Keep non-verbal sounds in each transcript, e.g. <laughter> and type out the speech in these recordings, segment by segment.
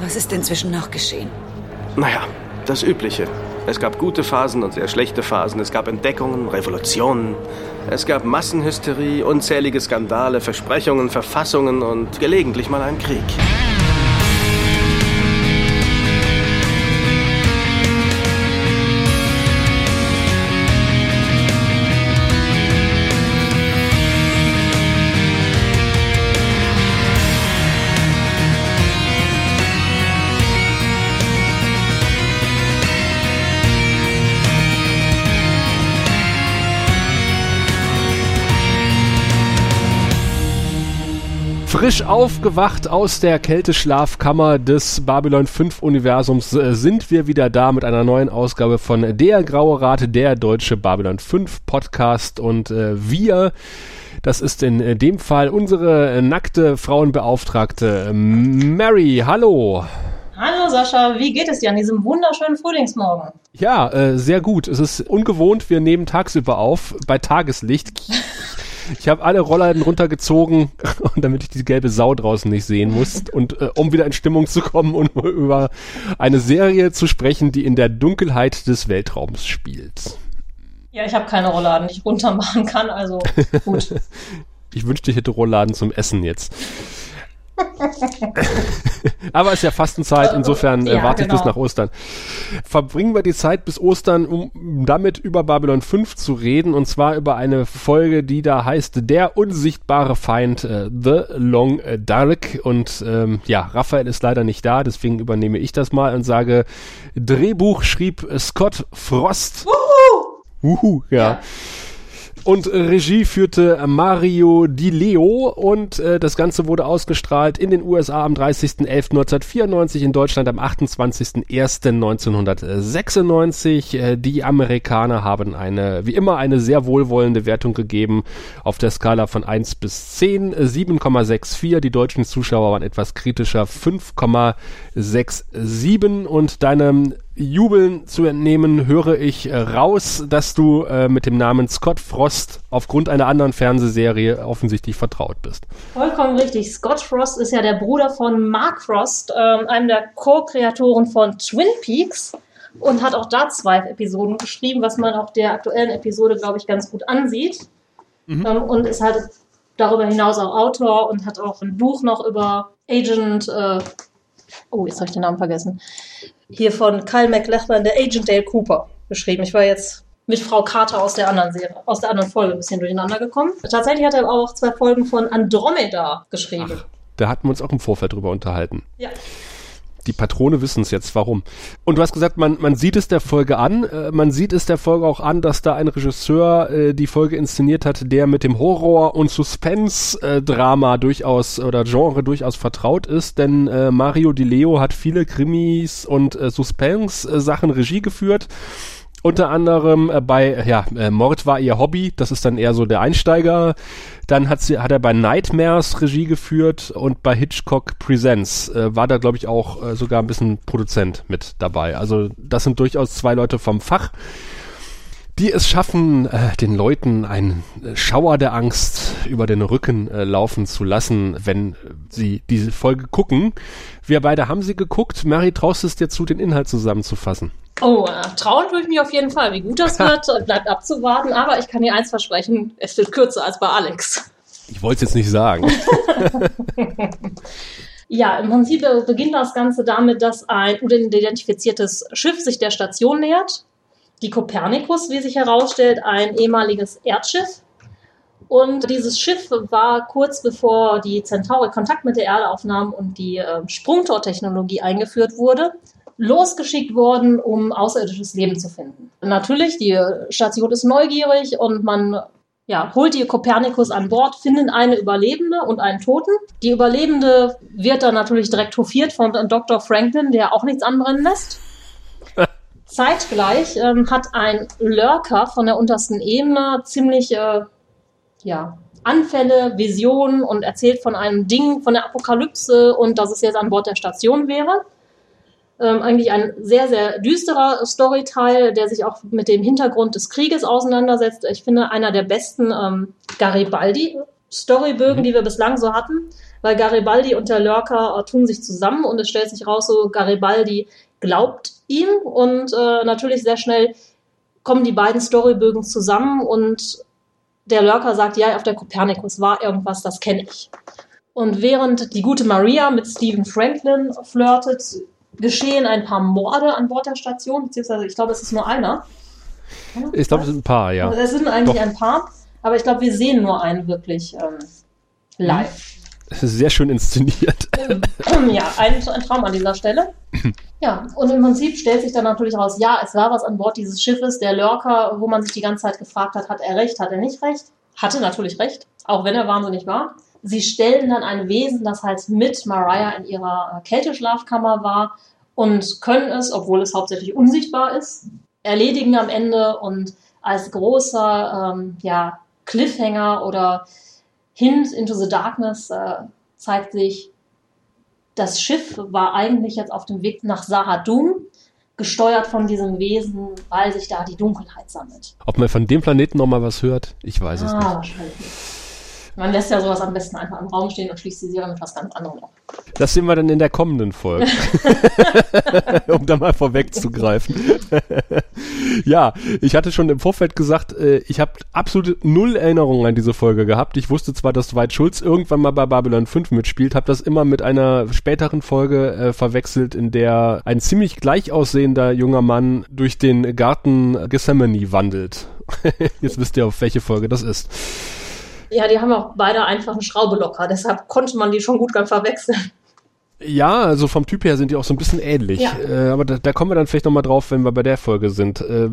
Was ist inzwischen noch geschehen? Naja, das Übliche. Es gab gute Phasen und sehr schlechte Phasen. Es gab Entdeckungen, Revolutionen. Es gab Massenhysterie, unzählige Skandale, Versprechungen, Verfassungen und gelegentlich mal einen Krieg. Frisch aufgewacht aus der Kälteschlafkammer des Babylon 5 Universums äh, sind wir wieder da mit einer neuen Ausgabe von Der Graue Rat, der deutsche Babylon 5 Podcast und äh, wir das ist in äh, dem Fall unsere äh, nackte Frauenbeauftragte Mary. Hallo. Hallo Sascha, wie geht es dir an diesem wunderschönen Frühlingsmorgen? Ja, äh, sehr gut. Es ist ungewohnt, wir nehmen tagsüber auf, bei Tageslicht. Ich habe alle Rollladen runtergezogen, <laughs> damit ich die gelbe Sau draußen nicht sehen muss. Und äh, um wieder in Stimmung zu kommen und <laughs> über eine Serie zu sprechen, die in der Dunkelheit des Weltraums spielt. Ja, ich habe keine Rollladen, die ich runtermachen kann, also gut. <laughs> ich wünschte, ich hätte Rollladen zum Essen jetzt. <laughs> Aber es ist ja Fastenzeit, insofern äh, ja, warte genau. ich bis nach Ostern. Verbringen wir die Zeit bis Ostern, um damit über Babylon 5 zu reden, und zwar über eine Folge, die da heißt Der unsichtbare Feind, äh, The Long Dark. Und ähm, ja, Raphael ist leider nicht da, deswegen übernehme ich das mal und sage, Drehbuch schrieb Scott Frost. Wuhu! Wuhu, ja. ja. Und Regie führte Mario Di Leo und äh, das Ganze wurde ausgestrahlt in den USA am 30.11.1994, in Deutschland am 28.01.1996. Äh, die Amerikaner haben eine, wie immer, eine sehr wohlwollende Wertung gegeben auf der Skala von 1 bis 10, 7,64. Die deutschen Zuschauer waren etwas kritischer, 5,67 und deine Jubeln zu entnehmen, höre ich äh, raus, dass du äh, mit dem Namen Scott Frost aufgrund einer anderen Fernsehserie offensichtlich vertraut bist. Vollkommen richtig. Scott Frost ist ja der Bruder von Mark Frost, ähm, einem der Co-Kreatoren von Twin Peaks und hat auch da zwei Episoden geschrieben, was man auch der aktuellen Episode, glaube ich, ganz gut ansieht. Mhm. Ähm, und ist halt darüber hinaus auch Autor und hat auch ein Buch noch über Agent, äh, oh, jetzt habe ich den Namen vergessen, hier von Kyle McLachlan, der Agent Dale Cooper, geschrieben. Ich war jetzt mit Frau Carter aus der anderen Serie, aus der anderen Folge ein bisschen durcheinander gekommen. Tatsächlich hat er auch zwei Folgen von Andromeda geschrieben. Ach, da hatten wir uns auch im Vorfeld drüber unterhalten. Ja die Patrone wissen es jetzt, warum. Und du hast gesagt, man, man sieht es der Folge an, äh, man sieht es der Folge auch an, dass da ein Regisseur äh, die Folge inszeniert hat, der mit dem Horror- und Suspense-Drama durchaus oder Genre durchaus vertraut ist, denn äh, Mario Di Leo hat viele Krimis und äh, Suspense-Sachen Regie geführt unter anderem äh, bei, ja, äh, Mord war ihr Hobby, das ist dann eher so der Einsteiger. Dann hat, sie, hat er bei Nightmares Regie geführt und bei Hitchcock Presents äh, war da, glaube ich, auch äh, sogar ein bisschen Produzent mit dabei. Also das sind durchaus zwei Leute vom Fach, die es schaffen, äh, den Leuten einen Schauer der Angst über den Rücken äh, laufen zu lassen, wenn sie diese Folge gucken. Wir beide haben sie geguckt. Mary, traust es dir zu, den Inhalt zusammenzufassen? Oh, äh, trauen tue ich mich auf jeden Fall. Wie gut das wird, <laughs> bleibt abzuwarten. Aber ich kann dir eins versprechen, es wird kürzer als bei Alex. Ich wollte es jetzt nicht sagen. <laughs> ja, im Prinzip beginnt das Ganze damit, dass ein unidentifiziertes Schiff sich der Station nähert. Die Copernicus, wie sich herausstellt, ein ehemaliges Erdschiff. Und dieses Schiff war kurz bevor die Centauri Kontakt mit der Erde aufnahm und die äh, Sprungtortechnologie eingeführt wurde, losgeschickt worden, um außerirdisches Leben zu finden. Natürlich, die Station ist neugierig und man ja, holt die Kopernikus an Bord, findet eine Überlebende und einen Toten. Die Überlebende wird dann natürlich direkt hofiert von Dr. Franklin, der auch nichts anbrennen lässt. Zeitgleich ähm, hat ein Lurker von der untersten Ebene ziemlich äh, ja, Anfälle, Visionen und erzählt von einem Ding, von der Apokalypse und dass es jetzt an Bord der Station wäre. Ähm, eigentlich ein sehr, sehr düsterer Storyteil, der sich auch mit dem Hintergrund des Krieges auseinandersetzt. Ich finde, einer der besten ähm, Garibaldi-Storybögen, mhm. die wir bislang so hatten. weil Garibaldi und der Lurker äh, tun sich zusammen und es stellt sich raus, so Garibaldi glaubt ihm und äh, natürlich sehr schnell kommen die beiden Storybögen zusammen und der Lurker sagt, ja, auf der Kopernikus war irgendwas, das kenne ich. Und während die gute Maria mit Stephen Franklin flirtet, geschehen ein paar Morde an Bord der Station, beziehungsweise ich glaube, es ist nur einer. Ich glaube, es sind ein paar, ja. Es sind eigentlich Doch. ein paar, aber ich glaube, wir sehen nur einen wirklich ähm, live. Sehr schön inszeniert. Ja, ein, ein Traum an dieser Stelle. Ja, und im Prinzip stellt sich dann natürlich raus, ja, es war was an Bord dieses Schiffes, der Lurker, wo man sich die ganze Zeit gefragt hat, hat er recht, hat er nicht recht? Hatte natürlich recht, auch wenn er wahnsinnig war. Sie stellen dann ein Wesen, das halt mit Mariah in ihrer Kälteschlafkammer war und können es, obwohl es hauptsächlich unsichtbar ist, erledigen am Ende und als großer ähm, ja, Cliffhanger oder Hint into the Darkness äh, zeigt sich, das Schiff war eigentlich jetzt auf dem Weg nach Sahadum, gesteuert von diesem Wesen, weil sich da die Dunkelheit sammelt. Ob man von dem Planeten nochmal was hört, ich weiß ah, es nicht. Wahrscheinlich nicht. Man lässt ja sowas am besten einfach im Raum stehen und schließt die Serie mit was ganz anderem ab. Das sehen wir dann in der kommenden Folge. <laughs> um da mal vorwegzugreifen. <laughs> ja, ich hatte schon im Vorfeld gesagt, äh, ich habe absolut null Erinnerungen an diese Folge gehabt. Ich wusste zwar, dass Dwight Schulz irgendwann mal bei Babylon 5 mitspielt, habe das immer mit einer späteren Folge äh, verwechselt, in der ein ziemlich gleich aussehender junger Mann durch den Garten Gethsemane wandelt. <laughs> Jetzt wisst ihr, auf welche Folge das ist. Ja, die haben auch beide einfach eine Schraube locker, deshalb konnte man die schon gut ganz verwechseln. Ja, also vom Typ her sind die auch so ein bisschen ähnlich. Ja. Äh, aber da, da, kommen wir dann vielleicht nochmal drauf, wenn wir bei der Folge sind. Äh,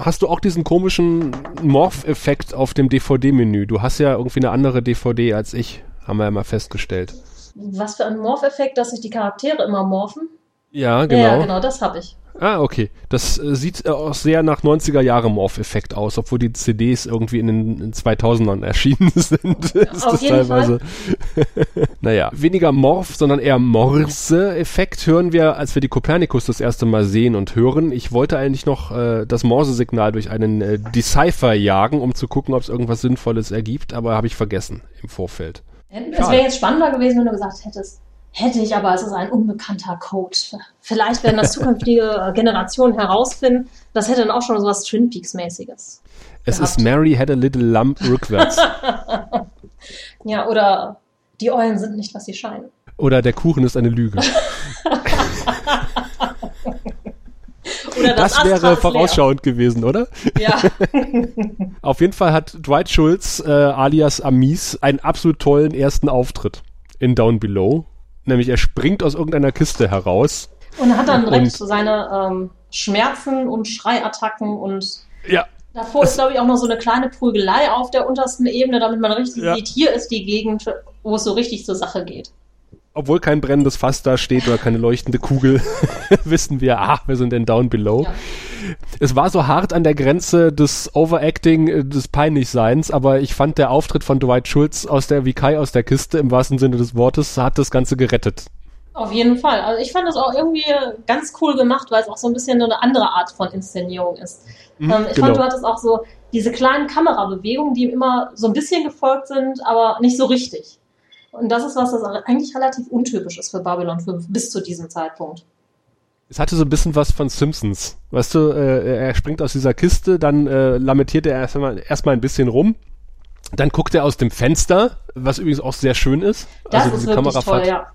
hast du auch diesen komischen Morph-Effekt auf dem DVD-Menü? Du hast ja irgendwie eine andere DVD als ich, haben wir ja mal festgestellt. Was für ein Morph-Effekt, dass sich die Charaktere immer morphen? Ja, genau. Ja, genau, das habe ich. Ah, okay. Das äh, sieht äh, auch sehr nach 90er Jahre Morph-Effekt aus, obwohl die CDs irgendwie in den in 2000ern erschienen <laughs> sind. ist Auf jeden teilweise. Fall. <laughs> naja, weniger Morph, sondern eher Morse-Effekt hören wir, als wir die Kopernikus das erste Mal sehen und hören. Ich wollte eigentlich noch äh, das Morse-Signal durch einen äh, Decipher jagen, um zu gucken, ob es irgendwas Sinnvolles ergibt, aber habe ich vergessen im Vorfeld. Es wäre jetzt spannender gewesen, wenn du gesagt hättest, Hätte ich, aber es ist ein unbekannter Code. Vielleicht werden das zukünftige <laughs> Generationen herausfinden. Das hätte dann auch schon so was Twin Peaks-mäßiges. Es gehabt. ist Mary had a little lump rückwärts. <laughs> ja, oder die Eulen sind nicht, was sie scheinen. Oder der Kuchen ist eine Lüge. <laughs> das, das wäre vorausschauend leer. gewesen, oder? Ja. Auf jeden Fall hat Dwight Schultz äh, alias Amis einen absolut tollen ersten Auftritt in Down Below. Nämlich er springt aus irgendeiner Kiste heraus. Und hat dann direkt so seine ähm, Schmerzen und Schreiattacken und ja. davor ist, glaube ich, auch noch so eine kleine Prügelei auf der untersten Ebene, damit man richtig ja. sieht, hier ist die Gegend, wo es so richtig zur Sache geht obwohl kein brennendes Fass da steht oder keine leuchtende Kugel, <laughs> wissen wir, ach, wir sind in Down Below. Ja. Es war so hart an der Grenze des Overacting, äh, des Peinlichseins, aber ich fand der Auftritt von Dwight Schultz aus der, wie Kai aus der Kiste, im wahrsten Sinne des Wortes, hat das Ganze gerettet. Auf jeden Fall. Also ich fand das auch irgendwie ganz cool gemacht, weil es auch so ein bisschen eine andere Art von Inszenierung ist. Mhm, ähm, ich genau. fand, du hattest auch so diese kleinen Kamerabewegungen, die immer so ein bisschen gefolgt sind, aber nicht so richtig. Und das ist was, das eigentlich relativ untypisch ist für Babylon 5 bis zu diesem Zeitpunkt. Es hatte so ein bisschen was von Simpsons. Weißt du, äh, er springt aus dieser Kiste, dann äh, lamentiert er erstmal erst ein bisschen rum. Dann guckt er aus dem Fenster, was übrigens auch sehr schön ist. Das also ist diese wirklich toll, ja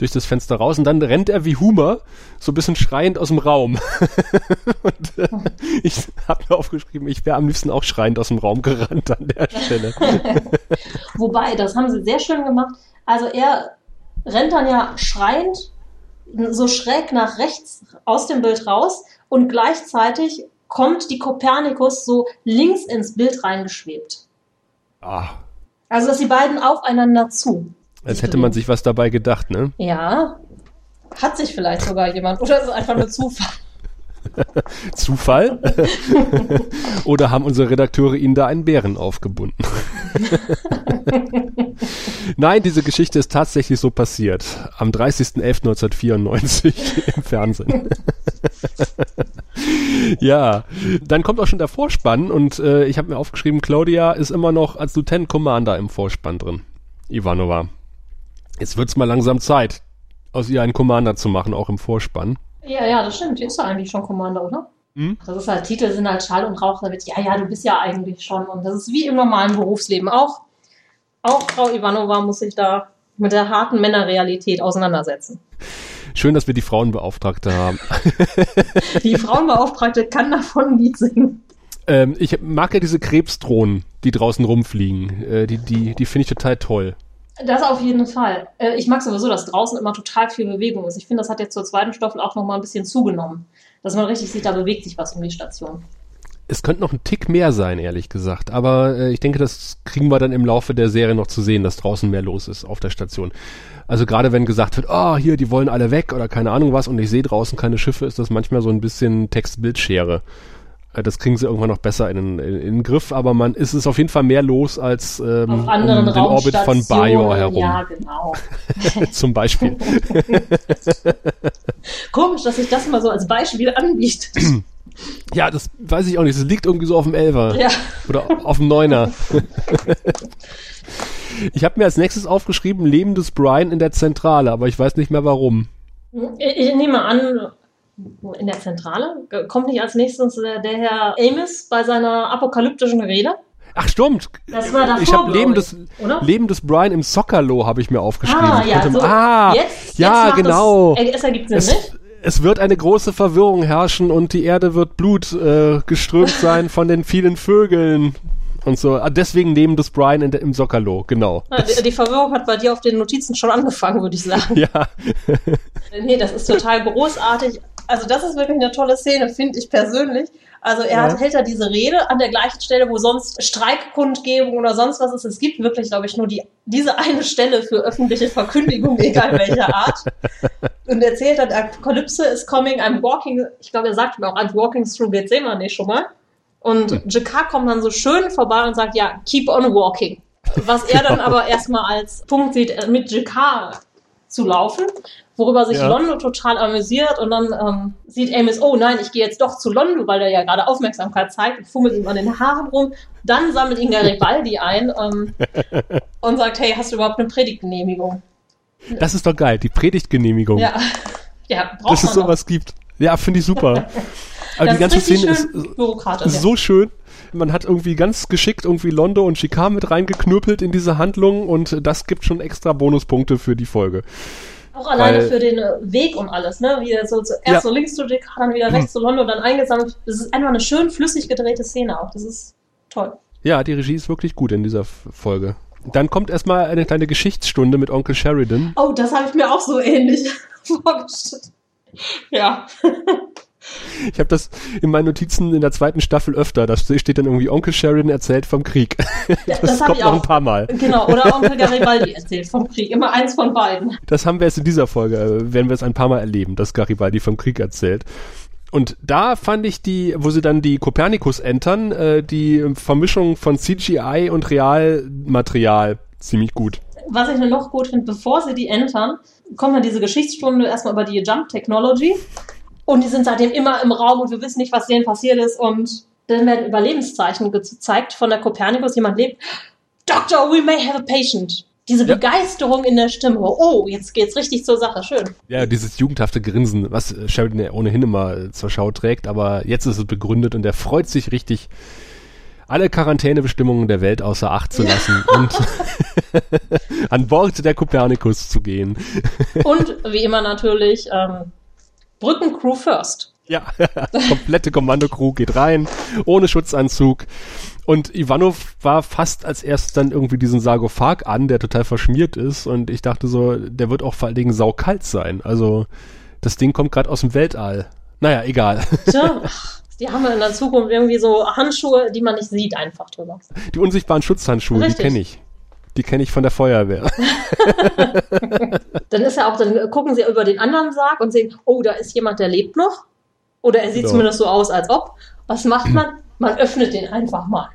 durch das Fenster raus und dann rennt er wie Humor so ein bisschen schreiend aus dem Raum. <laughs> und äh, <laughs> ich habe mir aufgeschrieben, ich wäre am liebsten auch schreiend aus dem Raum gerannt an der Stelle. <laughs> Wobei, das haben sie sehr schön gemacht. Also er rennt dann ja schreiend so schräg nach rechts aus dem Bild raus und gleichzeitig kommt die Kopernikus so links ins Bild reingeschwebt. Ah. Also, dass die beiden aufeinander zu. Als hätte man sich was dabei gedacht, ne? Ja. Hat sich vielleicht sogar jemand. Oder ist es einfach nur Zufall? <laughs> Zufall? <laughs> Oder haben unsere Redakteure ihnen da einen Bären aufgebunden? <laughs> Nein, diese Geschichte ist tatsächlich so passiert. Am 30.11.1994 im Fernsehen. ja, dann kommt auch schon der Vorspann und äh, ich habe mir aufgeschrieben, Claudia ist immer noch als Lieutenant Commander im Vorspann drin. Ivanova. Jetzt wird's mal langsam Zeit, aus ihr einen Commander zu machen, auch im Vorspann. Ja, ja, das stimmt. Die ist ja eigentlich schon Commander, oder? Hm? Das ist halt, Titel sind halt Schall und Rauch. Damit, ja, ja, du bist ja eigentlich schon. Und das ist wie im normalen Berufsleben auch. Auch Frau Ivanova muss sich da mit der harten Männerrealität auseinandersetzen. Schön, dass wir die Frauenbeauftragte haben. <laughs> die Frauenbeauftragte kann davon ein Lied singen. Ähm, ich mag ja diese Krebsdrohnen, die draußen rumfliegen. Äh, die die, die finde ich total toll. Das auf jeden Fall. Äh, ich mag sowieso, dass draußen immer total viel Bewegung ist. Ich finde, das hat jetzt zur zweiten Staffel auch noch mal ein bisschen zugenommen. Dass man richtig sieht, da bewegt sich was um die Station. Es könnte noch ein Tick mehr sein, ehrlich gesagt. Aber äh, ich denke, das kriegen wir dann im Laufe der Serie noch zu sehen, dass draußen mehr los ist auf der Station. Also gerade wenn gesagt wird, oh, hier, die wollen alle weg oder keine Ahnung was und ich sehe draußen keine Schiffe, ist das manchmal so ein bisschen Text-Bildschere. Äh, das kriegen sie irgendwann noch besser in, in, in, den Griff, aber man ist es auf jeden Fall mehr los als ähm, um den Orbit von Bajor herum. Ja, <laughs> genau. <laughs> <laughs> Zum Beispiel. Komisch, dass sich das mal so als Beispiel anbietet. <clears throat> Ja, das weiß ich auch nicht. Das liegt irgendwie so auf dem Elfer. Ja. Oder auf dem Neuner. ich habe mir als nächstes aufgeschrieben, Leben des Brian in der Zentrale, aber ich weiß nicht mehr warum. Ich, ich nehme an, in der Zentrale? Kommt nicht als nächstes der, der Herr Amos bei seiner apokalyptischen Rede? Ach stimmt. Das war davor, ich habe Leben des Leben des Brian im Soccerlo habe ich mir aufgeschrieben. Ah, ja, so, ah jetzt, ja, jetzt genau. Das, es ergibt Sinn, es, nicht? es wird eine große Verwirrung herrschen und die Erde wird Blut äh, geströmt <laughs> sein von den vielen Vögeln und so. Ah, deswegen neben des Brian in, im Soccerlo, genau. Ja, die, die, Verwirrung hat bei dir auf den Notizen schon angefangen, würde ich sagen. <laughs> Ja. nee, das ist total großartig. Also das ist wirklich eine tolle Szene, finde ich persönlich. Also er ja. hält da diese Rede an der gleichen Stelle, wo sonst Streikkundgebung oder sonst was ist. Es gibt wirklich, glaube ich, nur die, diese eine Stelle für öffentliche Verkündigung, <laughs> egal welcher Art. Und erzählt dann, Apokalypse is coming, I'm walking, ich glaube, er sagt mir auch, I'm walking through Gethsemane schon mal. Und hm. Jakar kommt dann so schön vorbei und sagt, ja, keep on walking. Was er dann <laughs> aber erstmal als Punkt sieht, mit Jakar zu laufen worüber sich ja. Londo total amüsiert und dann ähm, sieht Amos, oh nein, ich gehe jetzt doch zu Londo, weil er ja gerade Aufmerksamkeit zeigt und fummelt ihm an den Haaren rum. Dann sammelt ihn Garibaldi ein ähm, <laughs> und sagt, hey, hast du überhaupt eine Predigtgenehmigung? Das ist doch geil, die Predigtgenehmigung. Ja, ja braucht Dass es sowas gibt. Ja, finde ich super. <laughs> Aber das die ganze Szene ist, ist so schön man hat irgendwie ganz geschickt irgendwie Londo und Chicane mit reingeknüppelt in diese Handlung und das gibt schon extra Bonuspunkte für die Folge. Auch alleine für den äh, Weg und alles, ne? Wie er so erst ja. so links zu Dick, dann wieder rechts hm. zu London, dann eingesammelt. Das ist einfach eine schön flüssig gedrehte Szene auch. Das ist toll. Ja, die Regie ist wirklich gut in dieser Folge. Dann kommt erstmal eine kleine Geschichtsstunde mit Onkel Sheridan. Oh, das habe ich mir auch so ähnlich <laughs> vorgestellt. Ja. <laughs> Ich habe das in meinen Notizen in der zweiten Staffel öfter. Da steht dann irgendwie Onkel Sheridan erzählt vom Krieg. <laughs> das, das kommt noch ein paar Mal. Genau, oder Onkel Garibaldi erzählt vom Krieg. Immer eins von beiden. Das haben wir jetzt in dieser Folge, äh, werden wir es ein paar Mal erleben, dass Garibaldi vom Krieg erzählt. Und da fand ich die, wo sie dann die Copernicus entern, äh, die Vermischung von CGI und Realmaterial ziemlich gut. Was ich noch gut finde, bevor sie die entern, kommt dann diese Geschichtsstunde erstmal über die Jump Technology. Und die sind seitdem immer im Raum und wir wissen nicht, was denen passiert ist. Und dann werden Überlebenszeichen gezeigt von der Copernicus. Jemand lebt. Doctor, we may have a patient. Diese ja. Begeisterung in der Stimme. Oh, jetzt geht's richtig zur Sache. Schön. Ja, dieses jugendhafte Grinsen, was Sheridan ja ohnehin immer zur Schau trägt. Aber jetzt ist es begründet und er freut sich richtig, alle Quarantänebestimmungen der Welt außer Acht zu lassen ja. und <laughs> <laughs> an Bord der Copernicus zu gehen. Und wie immer natürlich ähm, Brückencrew first. Ja, <laughs> komplette Kommandocrew geht rein, ohne Schutzanzug. Und Ivanov war fast als erstes dann irgendwie diesen Sarkophag an, der total verschmiert ist. Und ich dachte so, der wird auch vor allen Dingen saukalt sein. Also das Ding kommt gerade aus dem Weltall. Naja, egal. Tja, die haben in der Zukunft irgendwie so Handschuhe, die man nicht sieht, einfach drüber. Die unsichtbaren Schutzhandschuhe, Richtig. die kenne ich. Die kenne ich von der Feuerwehr. <laughs> dann ist ja auch, dann gucken sie über den anderen Sarg und sehen, oh, da ist jemand, der lebt noch. Oder er sieht genau. zumindest so aus, als ob. Was macht <clears throat> man? Man öffnet den einfach mal.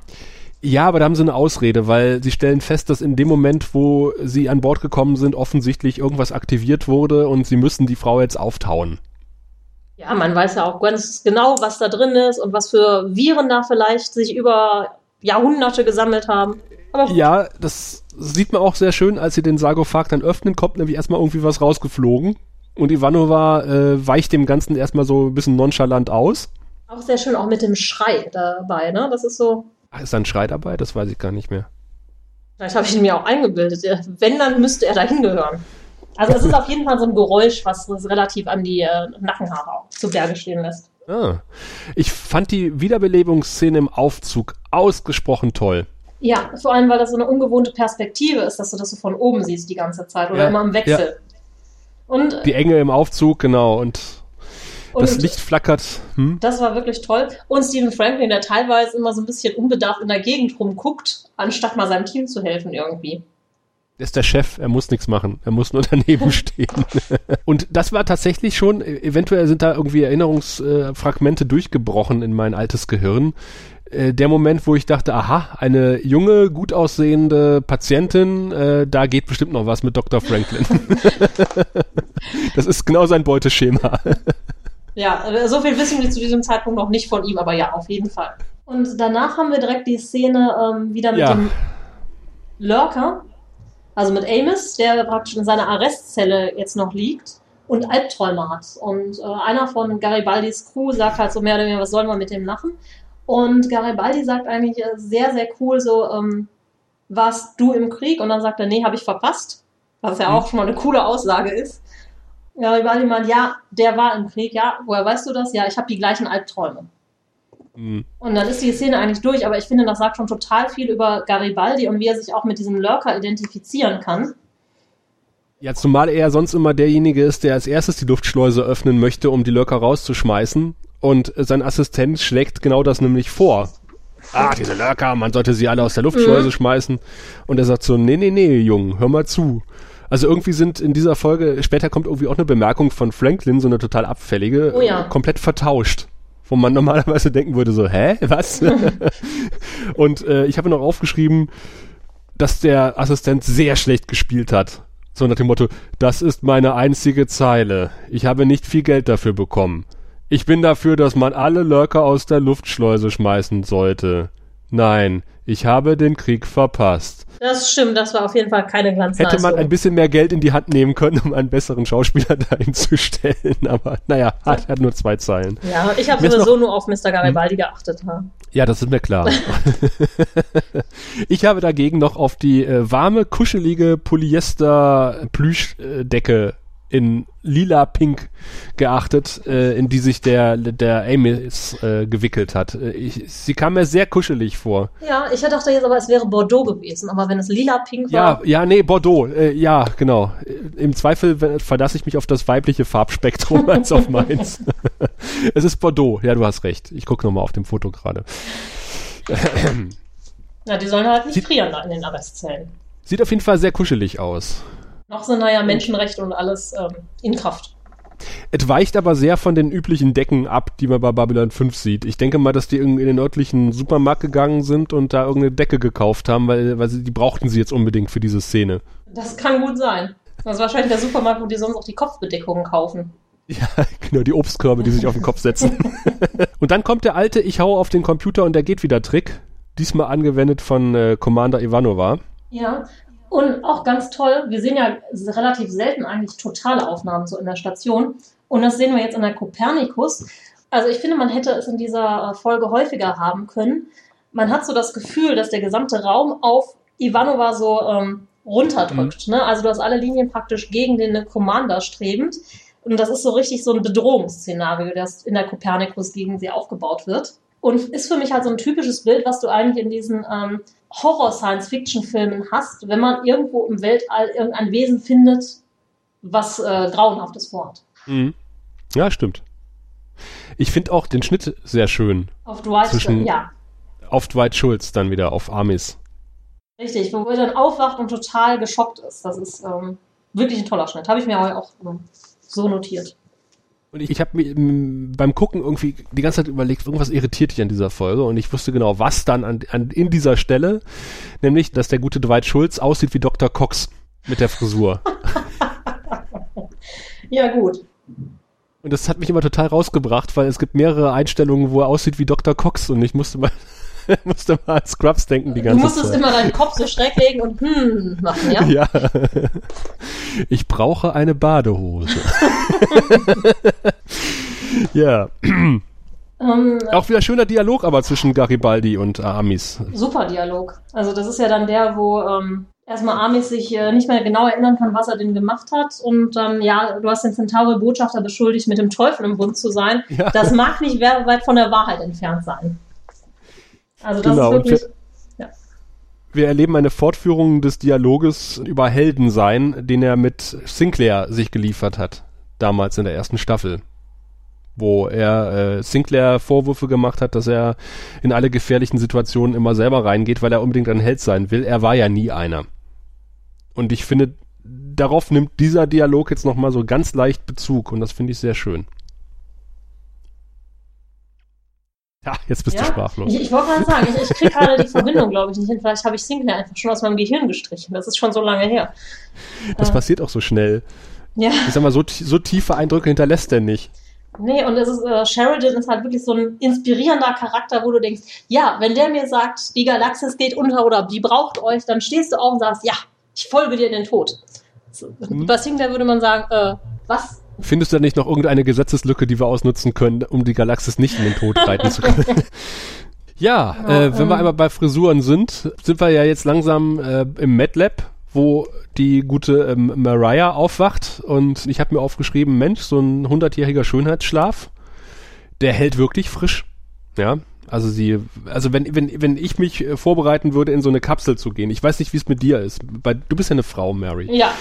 Ja, aber da haben sie eine Ausrede, weil sie stellen fest, dass in dem Moment, wo sie an Bord gekommen sind, offensichtlich irgendwas aktiviert wurde und sie müssen die Frau jetzt auftauen. Ja, man weiß ja auch ganz genau, was da drin ist und was für Viren da vielleicht sich über Jahrhunderte gesammelt haben. Aber ja, das sieht man auch sehr schön, als sie den Sarkophag dann öffnen, kommt nämlich erstmal irgendwie was rausgeflogen. Und Ivanova äh, weicht dem Ganzen erstmal so ein bisschen nonchalant aus. Auch sehr schön, auch mit dem Schrei dabei, ne? Das ist so. Ach, ist da ein Schrei dabei? Das weiß ich gar nicht mehr. Vielleicht habe ich ihn mir auch eingebildet. Wenn, dann müsste er da hingehören. Also es ist auf jeden Fall so ein Geräusch, was relativ an die äh, Nackenhaare zu Berge stehen lässt. Ah. Ich fand die Wiederbelebungsszene im Aufzug ausgesprochen toll. Ja, vor allem, weil das so eine ungewohnte Perspektive ist, dass du das so von oben siehst die ganze Zeit oder ja. immer im Wechsel. Ja. Und, die Enge im Aufzug, genau, und, und das Licht flackert. Hm? Das war wirklich toll. Und Stephen Franklin, der teilweise immer so ein bisschen unbedarft in der Gegend rumguckt, anstatt mal seinem Team zu helfen irgendwie. Er ist der Chef, er muss nichts machen, er muss nur daneben <laughs> stehen. und das war tatsächlich schon, eventuell sind da irgendwie Erinnerungsfragmente durchgebrochen in mein altes Gehirn. Äh, der Moment, wo ich dachte, aha, eine junge, gut aussehende Patientin, äh, da geht bestimmt noch was mit Dr. Franklin. <laughs> das ist genau sein Beuteschema. ja, äh, so viel wissen wir zu diesem Zeitpunkt noch nicht von ihm, aber ja, auf jeden Fall. Und danach haben wir direkt die Szene ähm, wieder mit ja. dem Lurker, also mit Amos, der praktisch in seiner Arrestzelle jetzt noch liegt und Albträume hat. Und äh, einer von Garibaldis Crew sagt halt so mehr oder weniger, was sollen wir mit dem machen? Und Garibaldi sagt eigentlich äh, sehr, sehr cool so, ähm, warst du im Krieg? Und dann sagt er, nee, habe ich verpasst. Was ja mhm. auch schon mal eine coole Aussage ist. Garibaldi meint, ja, der war im Krieg. Ja, woher weißt du das? Ja, ich habe die gleichen Albträume. Mhm. Und dann ist die Szene eigentlich durch, aber ich finde, das sagt schon total viel über Garibaldi und wie er sich auch mit diesem Lurker identifizieren kann. Ja, zumal er sonst immer derjenige ist, der als erstes die Luftschleuse öffnen möchte, um die Lurker rauszuschmeißen. Und sein Assistent schlägt genau das nämlich vor. Ah, diese Lurker, man sollte sie alle aus der Luftschleuse mhm. schmeißen. Und er sagt so, nee, nee, nee, Jungen, hör mal zu. Also irgendwie sind in dieser Folge, später kommt irgendwie auch eine Bemerkung von Franklin, so eine total abfällige, oh ja. komplett vertauscht. Wo man normalerweise denken würde, so, hä, was? <laughs> und äh, ich habe noch aufgeschrieben, dass der Assistent sehr schlecht gespielt hat. So nach dem Motto, das ist meine einzige Zeile. Ich habe nicht viel Geld dafür bekommen. Ich bin dafür, dass man alle Lurker aus der Luftschleuse schmeißen sollte. Nein, ich habe den Krieg verpasst. Das stimmt, das war auf jeden Fall keine Glanzleistung. Hätte man ein bisschen mehr Geld in die Hand nehmen können, um einen besseren Schauspieler <laughs> dahin zu stellen. Aber naja, ja. hat, hat nur zwei Zeilen. Ja, ich habe sowieso nur auf Mr. Garibaldi hm? geachtet. Ha? Ja, das ist mir klar. <laughs> ich habe dagegen noch auf die äh, warme, kuschelige Polyester-Plüschdecke in lila-pink geachtet, äh, in die sich der, der Amos äh, gewickelt hat. Äh, ich, sie kam mir sehr kuschelig vor. Ja, ich dachte jetzt aber, es wäre Bordeaux gewesen, aber wenn es lila-pink war. Ja, ja, nee, Bordeaux, äh, ja, genau. Im Zweifel verlasse ich mich auf das weibliche Farbspektrum <laughs> als auf meins. es ist Bordeaux, ja, du hast recht. Ich gucke nochmal auf dem Foto gerade. Na, die sollen halt nicht frieren da in den Arrestzellen. Sieht auf jeden Fall sehr kuschelig aus. Noch sind da ja Menschenrechte und alles ähm, in Kraft. Es weicht aber sehr von den üblichen Decken ab, die man bei Babylon 5 sieht. Ich denke mal, dass die in den örtlichen Supermarkt gegangen sind und da irgendeine Decke gekauft haben, weil, weil sie, die brauchten sie jetzt unbedingt für diese Szene. Das kann gut sein. Das ist wahrscheinlich der Supermarkt, wo die sonst auch die Kopfbedeckungen kaufen. Ja, <laughs> genau, die Obstkörbe, die sich auf den Kopf setzen. <laughs> und dann kommt der alte Ich hau auf den Computer und der geht wieder Trick. Diesmal angewendet von äh, Commander Ivanova. Ja, und auch ganz toll, wir sehen ja relativ selten eigentlich totale Aufnahmen so in der Station. Und das sehen wir jetzt in der Kopernikus. Also ich finde, man hätte es in dieser äh, Folge häufiger haben können. Man hat so das Gefühl, dass der gesamte Raum auf Ivanova so ähm, runterdrückt. Mhm. Ne? Also du hast alle Linien praktisch gegen den Commander strebend. Und das ist so richtig so ein Bedrohungsszenario, das in der Kopernikus gegen sie aufgebaut wird. Und ist für mich halt so ein typisches Bild, was du eigentlich in diesen ähm, Horror-Science-Fiction-Filmen hast, wenn man irgendwo im Weltall irgendein Wesen findet, was äh, Grauenhaftes vorhat. Mhm. Ja, stimmt. Ich finde auch den Schnitt sehr schön. Auf Dwight, zwischen, ja. Auf Dwight Schulz dann wieder, auf Armis. Richtig, wo er dann aufwacht und total geschockt ist. Das ist ähm, wirklich ein toller Schnitt. Habe ich mir auch ähm, so notiert. Und ich, ich habe mir beim Gucken irgendwie die ganze Zeit überlegt, irgendwas irritiert dich an dieser Folge und ich wusste genau, was dann an, an, in dieser Stelle, nämlich, dass der gute Dwight Schulz aussieht wie Dr. Cox mit der Frisur. <laughs> ja, gut. Und das hat mich immer total rausgebracht, weil es gibt mehrere Einstellungen, wo er aussieht wie Dr. Cox und ich musste mal <laughs> musste mal an Scrubs denken die Du ganze musstest Zeit. immer deinen Kopf so schräg legen und hm machen, ja? ja. <laughs> Ich brauche eine Badehose. <laughs> ja. Ähm, Auch wieder schöner Dialog aber zwischen Garibaldi und Amis. super Dialog. Also das ist ja dann der, wo ähm, erstmal Amis sich äh, nicht mehr genau erinnern kann, was er denn gemacht hat. Und dann, ja, du hast den Centauri-Botschafter beschuldigt, mit dem Teufel im Bund zu sein. Ja. Das mag nicht weit von der Wahrheit entfernt sein. Also das Genau, ist wirklich... wir- Wir erleben eine Fortführung des Dialoges über Heldensein, den er mit Sinclair sich geliefert hat, damals in der ersten Staffel. Wo er äh, Sinclair Vorwürfe gemacht hat, dass er in alle gefährlichen Situationen immer selber reingeht, weil er unbedingt ein Held sein will. Er war ja nie einer. Und ich finde, darauf nimmt dieser Dialog jetzt nochmal so ganz leicht Bezug und das finde ich sehr schön. Ja, jetzt bist du sprachlos. Ich, ich wollte gerade sagen, ich, ich kriege gerade die Verbindung, glaube ich, nicht hin. Vielleicht habe ich Sinclair einfach schon aus meinem Gehirn gestrichen. Das ist schon so lange her. Das äh, passiert auch so schnell. Ja. Ich sag mal, so, so tiefe Eindrücke hinterlässt er nicht. Nee, und es ist, äh, Sheridan ist halt wirklich so ein inspirierender Charakter, wo du denkst, ja, wenn der mir sagt, die Galaxis geht unter oder die braucht euch, dann stehst du auf und sagst, ja, ich folge dir in den Tod. Mhm. Bei Sinclair würde man sagen, äh, was? Findest du da nicht noch irgendeine Gesetzeslücke, die wir ausnutzen können, um die Galaxis nicht in den Tod reiten zu können? <laughs> ja, Ja, äh, wenn wir ähm. einmal bei Frisuren sind, sind wir ja jetzt langsam äh, im MadLab, wo die gute ähm, Mariah aufwacht und ich habe mir aufgeschrieben, Mensch, so ein hundertjähriger Schönheitsschlaf, der hält wirklich frisch. Ja, also sie, also wenn, wenn, wenn ich mich äh, vorbereiten würde, in so eine Kapsel zu gehen, ich weiß nicht, wie es mit dir ist. Weil du bist ja eine Frau, Mary. Ja,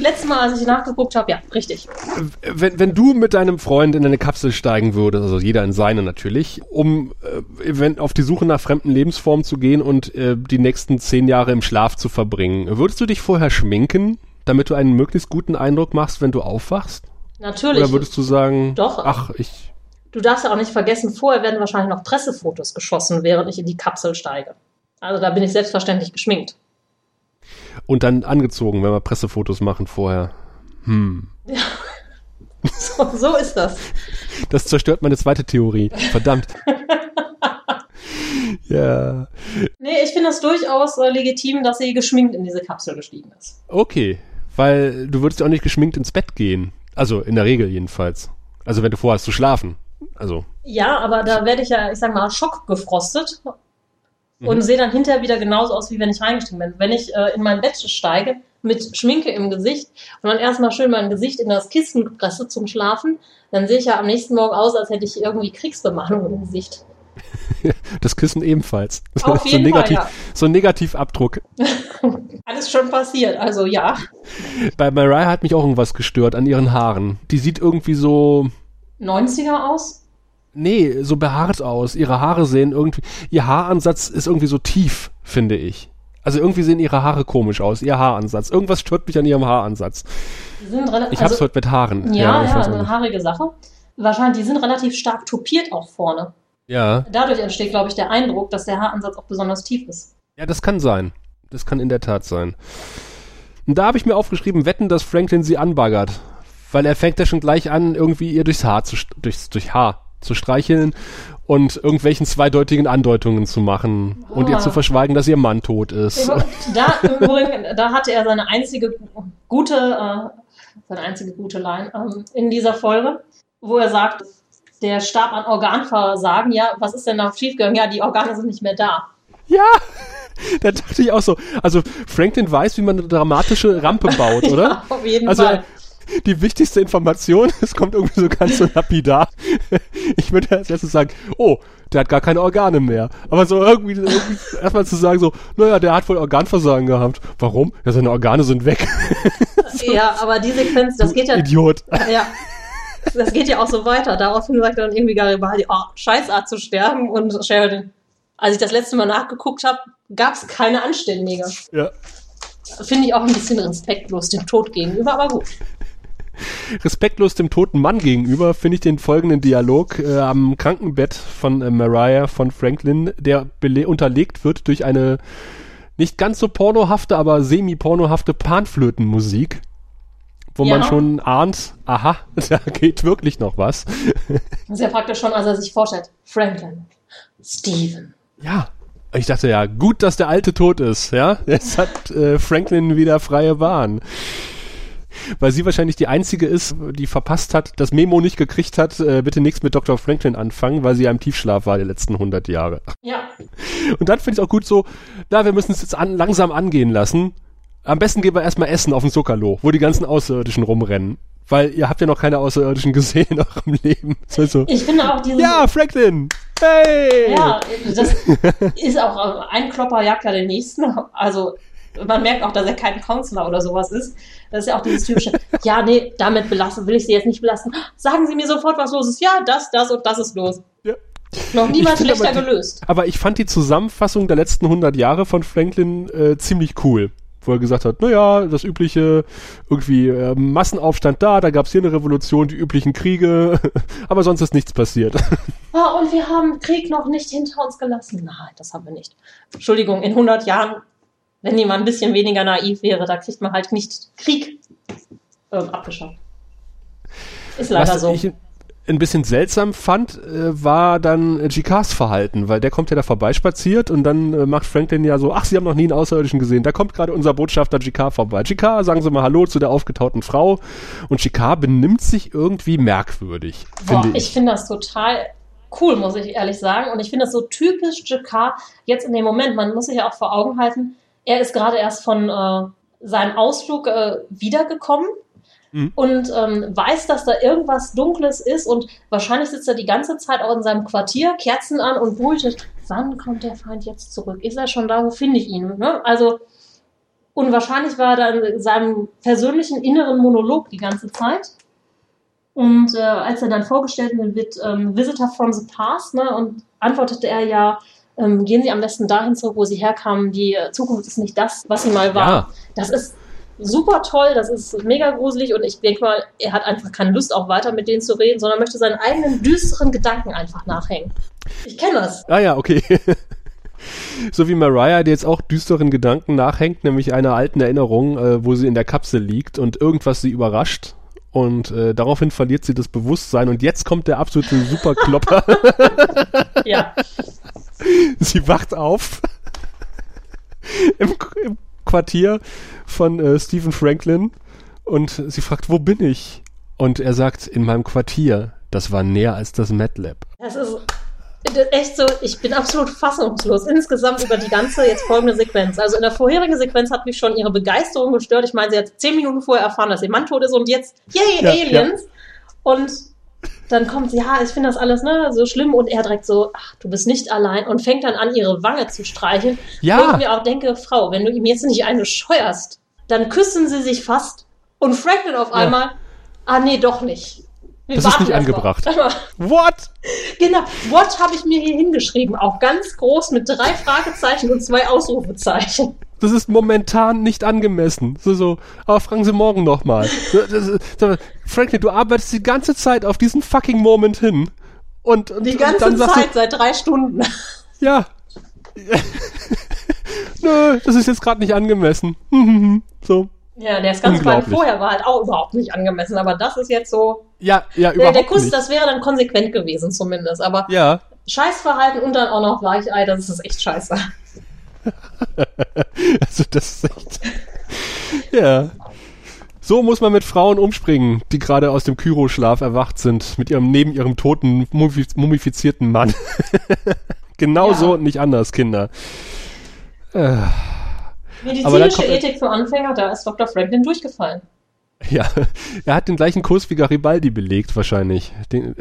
letztes Mal, als ich nachgeguckt habe, ja, richtig. wenn, wenn du mit deinem Freund in eine Kapsel steigen würdest, also jeder in seine natürlich, um äh, wenn, auf die Suche nach fremden Lebensformen zu gehen und äh, die nächsten zehn Jahre im Schlaf zu verbringen, würdest du dich vorher schminken, damit du einen möglichst guten Eindruck machst, wenn du aufwachst? Natürlich. Oder würdest du sagen, Doch. ach, ich, Du darfst ja auch nicht vergessen, vorher werden wahrscheinlich noch Pressefotos geschossen, während ich in die Kapsel steige. Also da bin ich selbstverständlich geschminkt. und dann angezogen, wenn wir Pressefotos machen vorher. Hm. <laughs> So, so ist das. Das zerstört meine zweite Theorie. Verdammt. <laughs> ja. Nee, ich finde es durchaus äh, legitim, dass sie geschminkt in diese Kapsel gestiegen ist. Okay, weil du würdest ja auch nicht geschminkt ins Bett gehen. Also in der Regel jedenfalls. Also wenn du vorhast zu schlafen. Also, Ja, aber da werde ich ja, ich sag mal, schockgefrostet Mhm. und sehe dann hinterher wieder genauso aus, wie wenn ich reingestiegen bin. Wenn ich äh, in mein Bett steige mit Schminke im Gesicht und dann erstmal schön mein Gesicht in das Kissen presse zum Schlafen, dann sehe ich ja am nächsten Morgen aus, als hätte ich irgendwie Kriegsbemalung im Gesicht. <laughs> das Kissen ebenfalls. Auf <laughs> so, jeden negativ, Fall, so ein Negativabdruck. <laughs> Alles schon passiert, also ja. Bei Mariah hat mich auch irgendwas gestört an ihren Haaren. Die sieht irgendwie so, 90er aus? nee, so behaart aus. Ihre Haare sehen irgendwie, ihr Haaransatz ist irgendwie so tief, finde ich. Also irgendwie sehen ihre Haare komisch aus, ihr Haaransatz. Irgendwas stört mich an ihrem Haaransatz. Relativ, Ich hab's heute mit Haaren. Ja, ja, auch eine haarige Sache. Wahrscheinlich, die sind relativ stark tupiert auch vorne. ja. Dadurch entsteht, glaube ich, der Eindruck, dass der Haaransatz auch besonders tief ist. Ja, das kann sein. Das kann in der Tat sein. Und da habe ich mir aufgeschrieben, wetten, dass Franklin sie anbaggert. Weil er fängt ja schon gleich an, irgendwie ihr durchs Haar zu, durchs, durch Haar zu streicheln und irgendwelchen zweideutigen Andeutungen zu machen und ihr Ah. zu verschweigen, dass ihr Mann tot ist. <laughs> Da, da hatte er seine einzige gute, äh, seine einzige gute Line ähm, in dieser Folge, wo er sagt, der starb an Organversagen. Ja, was ist denn da schiefgegangen? Ja, die Organe sind nicht mehr da. Ja! <laughs> Da dachte ich auch so, also Franklin weiß, wie man eine dramatische Rampe baut, <laughs> oder? Ja, auf jeden Also Fall. Die wichtigste Information, <laughs> es kommt irgendwie so ganz so lapidar. Ich würde als erstes sagen, oh, der hat gar keine Organe mehr. Aber so irgendwie, irgendwie erstmal zu sagen so, naja, der hat wohl Organversagen gehabt. Warum? Ja, seine Organe sind weg. <laughs> Ja, aber die Sequenz, das geht ja, Idiot. ja, das geht ja auch so weiter. Daraufhin sagt dann irgendwie Garibaldi, oh, Scheißart zu sterben und Sheridan. Als ich das letzte Mal nachgeguckt habe, gab es keine Anständige. Ja. Finde ich auch ein bisschen respektlos dem Tod gegenüber, aber gut. Respektlos dem toten Mann gegenüber finde ich den folgenden Dialog äh, am Krankenbett von äh, Mariah von Franklin, der unterlegt wird durch eine nicht ganz so pornohafte, aber semi-pornohafte Panflötenmusik, wo man Ja. schon ahnt, aha, <laughs> da geht wirklich noch was. Das ist ja praktisch schon, als er sich vorstellt. Franklin, Steven, Ja, Ich dachte ja, gut, dass der Alte tot ist, ja. <laughs> Jetzt hat äh, Franklin wieder freie Bahn. Weil sie wahrscheinlich die einzige ist, die verpasst hat, das Memo nicht gekriegt hat, äh, bitte nichts mit Dr. Franklin anfangen, weil sie ja im Tiefschlaf war die letzten 100 Jahre. Ja. Und dann finde ich auch gut so, na, wir müssen es jetzt an, langsam angehen lassen. Am besten gehen wir erstmal essen auf dem Zuckerlo, wo die ganzen Außerirdischen rumrennen. Weil ihr habt ja noch keine Außerirdischen <laughs> gesehen in eurem Leben. So, so. Ich finde auch dieses. Ja, Franklin! Hey! Ja, das ist auch ein Klopper jagt ja den nächsten. Also man merkt auch, dass er kein Counselor oder sowas ist. Das ist ja auch dieses typische, <laughs> ja, nee, damit belassen, will ich sie jetzt nicht belassen. Sagen Sie mir sofort, was los ist. Ja, das, das und das ist los. Ja. Noch finde schlechter aber die- gelöst. Aber ich fand die Zusammenfassung der letzten 100 Jahre von Franklin äh, ziemlich cool. Wo er gesagt hat, naja, das übliche, irgendwie äh, Massenaufstand da, da gab's hier eine Revolution, die üblichen Kriege, <laughs> aber sonst ist nichts passiert. <laughs> Ah, und wir haben Krieg noch nicht hinter uns gelassen. Nein, das haben wir nicht. Entschuldigung, in 100 Jahren, wenn jemand ein bisschen weniger naiv wäre, da kriegt man halt nicht Krieg ähm, abgeschafft. Ist leider Was so. ich ein bisschen seltsam fand, äh, war dann äh, Jikas Verhalten, weil der kommt ja da vorbeispaziert und dann äh, macht Franklin ja so, ach, Sie haben noch nie einen Außerirdischen gesehen, da kommt gerade unser Botschafter Jikar vorbei. Jikar, sagen Sie mal Hallo zu der aufgetauten Frau und Jikar benimmt sich irgendwie merkwürdig, Boah, finde ich ich. finde das total cool, muss ich ehrlich sagen. Und ich finde das so typisch Jakar jetzt in dem Moment. Man muss sich ja auch vor Augen halten, er ist gerade erst von äh, seinem Ausflug äh, wiedergekommen Mhm. und ähm, weiß, dass da irgendwas Dunkles ist und wahrscheinlich sitzt er die ganze Zeit auch in seinem Quartier, Kerzen an und brütet, wann kommt der Feind jetzt zurück? Ist er schon da? Wo finde ich ihn? Ne? Also und wahrscheinlich war er dann in seinem persönlichen inneren Monolog die ganze Zeit. Und äh, als er dann vorgestellt wird, ähm, Visitor from the Past, ne, und antwortete er ja, ähm, gehen Sie am besten dahin zurück, wo Sie herkamen. Die Zukunft ist nicht das, was sie mal war. Ja. Das ist super toll, das ist mega gruselig und ich denke mal, er hat einfach keine Lust, auch weiter mit denen zu reden, sondern möchte seinen eigenen düsteren Gedanken einfach nachhängen. Ich kenne das. Ah ja, okay. <laughs> so wie Mariah, die jetzt auch düsteren Gedanken nachhängt, nämlich einer alten Erinnerung, äh, wo sie in der Kapsel liegt und irgendwas sie überrascht. Und äh, daraufhin verliert sie das Bewusstsein und jetzt kommt der absolute Superklopper. <laughs> Ja. <laughs> sie wacht auf <laughs> im, im Quartier von äh, Stephen Franklin und sie fragt, wo bin ich? Und er sagt, in meinem Quartier. Das war näher als das MATLAB. Das ist das ist echt so, ich bin absolut fassungslos insgesamt über die ganze jetzt folgende Sequenz. Also in der vorherigen Sequenz hat mich schon ihre Begeisterung gestört. Ich meine, sie hat zehn Minuten vorher erfahren, dass ihr Mann tot ist und jetzt, yay, Ja, Aliens. Und dann kommt sie, ja, ich finde das alles ne, so schlimm und er direkt so, ach, du bist nicht allein und fängt dann an, ihre Wange zu streicheln. Ja. Wo ich mir auch denke, Frau, wenn du ihm jetzt nicht eine scheuerst, dann küssen sie sich fast und Franklin auf einmal, ah nee, doch nicht. Wir Das ist nicht angebracht. What? Genau, what habe ich mir hier hingeschrieben? Auch ganz groß mit drei Fragezeichen und zwei Ausrufezeichen. Das ist momentan nicht angemessen. So, so, aber fragen Sie morgen nochmal. Franklin, du arbeitest die ganze Zeit auf diesen fucking Moment hin. Und, und, Die und ganze sagst Zeit, seit drei Stunden. du, <laughs> ja. <laughs> Nö, das ist jetzt gerade nicht angemessen. <laughs> so. Ja, der ganz kleine Unglaublich. vorher war halt auch überhaupt nicht angemessen, aber das ist jetzt so. Ja, ja, Der, überhaupt der Kuss, nicht. das wäre dann konsequent gewesen zumindest. Aber ja, Scheißverhalten und dann auch noch Weichei, das ist echt scheiße. <laughs> also das ist echt. ja. So muss man mit Frauen umspringen, die gerade aus dem Kyroschlaf erwacht sind, mit ihrem neben ihrem toten mumifiz- mumifizierten Mann. <laughs> genau Ja. so und nicht anders, Kinder. Äh, Medizinische Ethik für Anfänger, da ist Dr. Franklin durchgefallen. ja, er hat den gleichen Kurs wie Garibaldi belegt wahrscheinlich, den,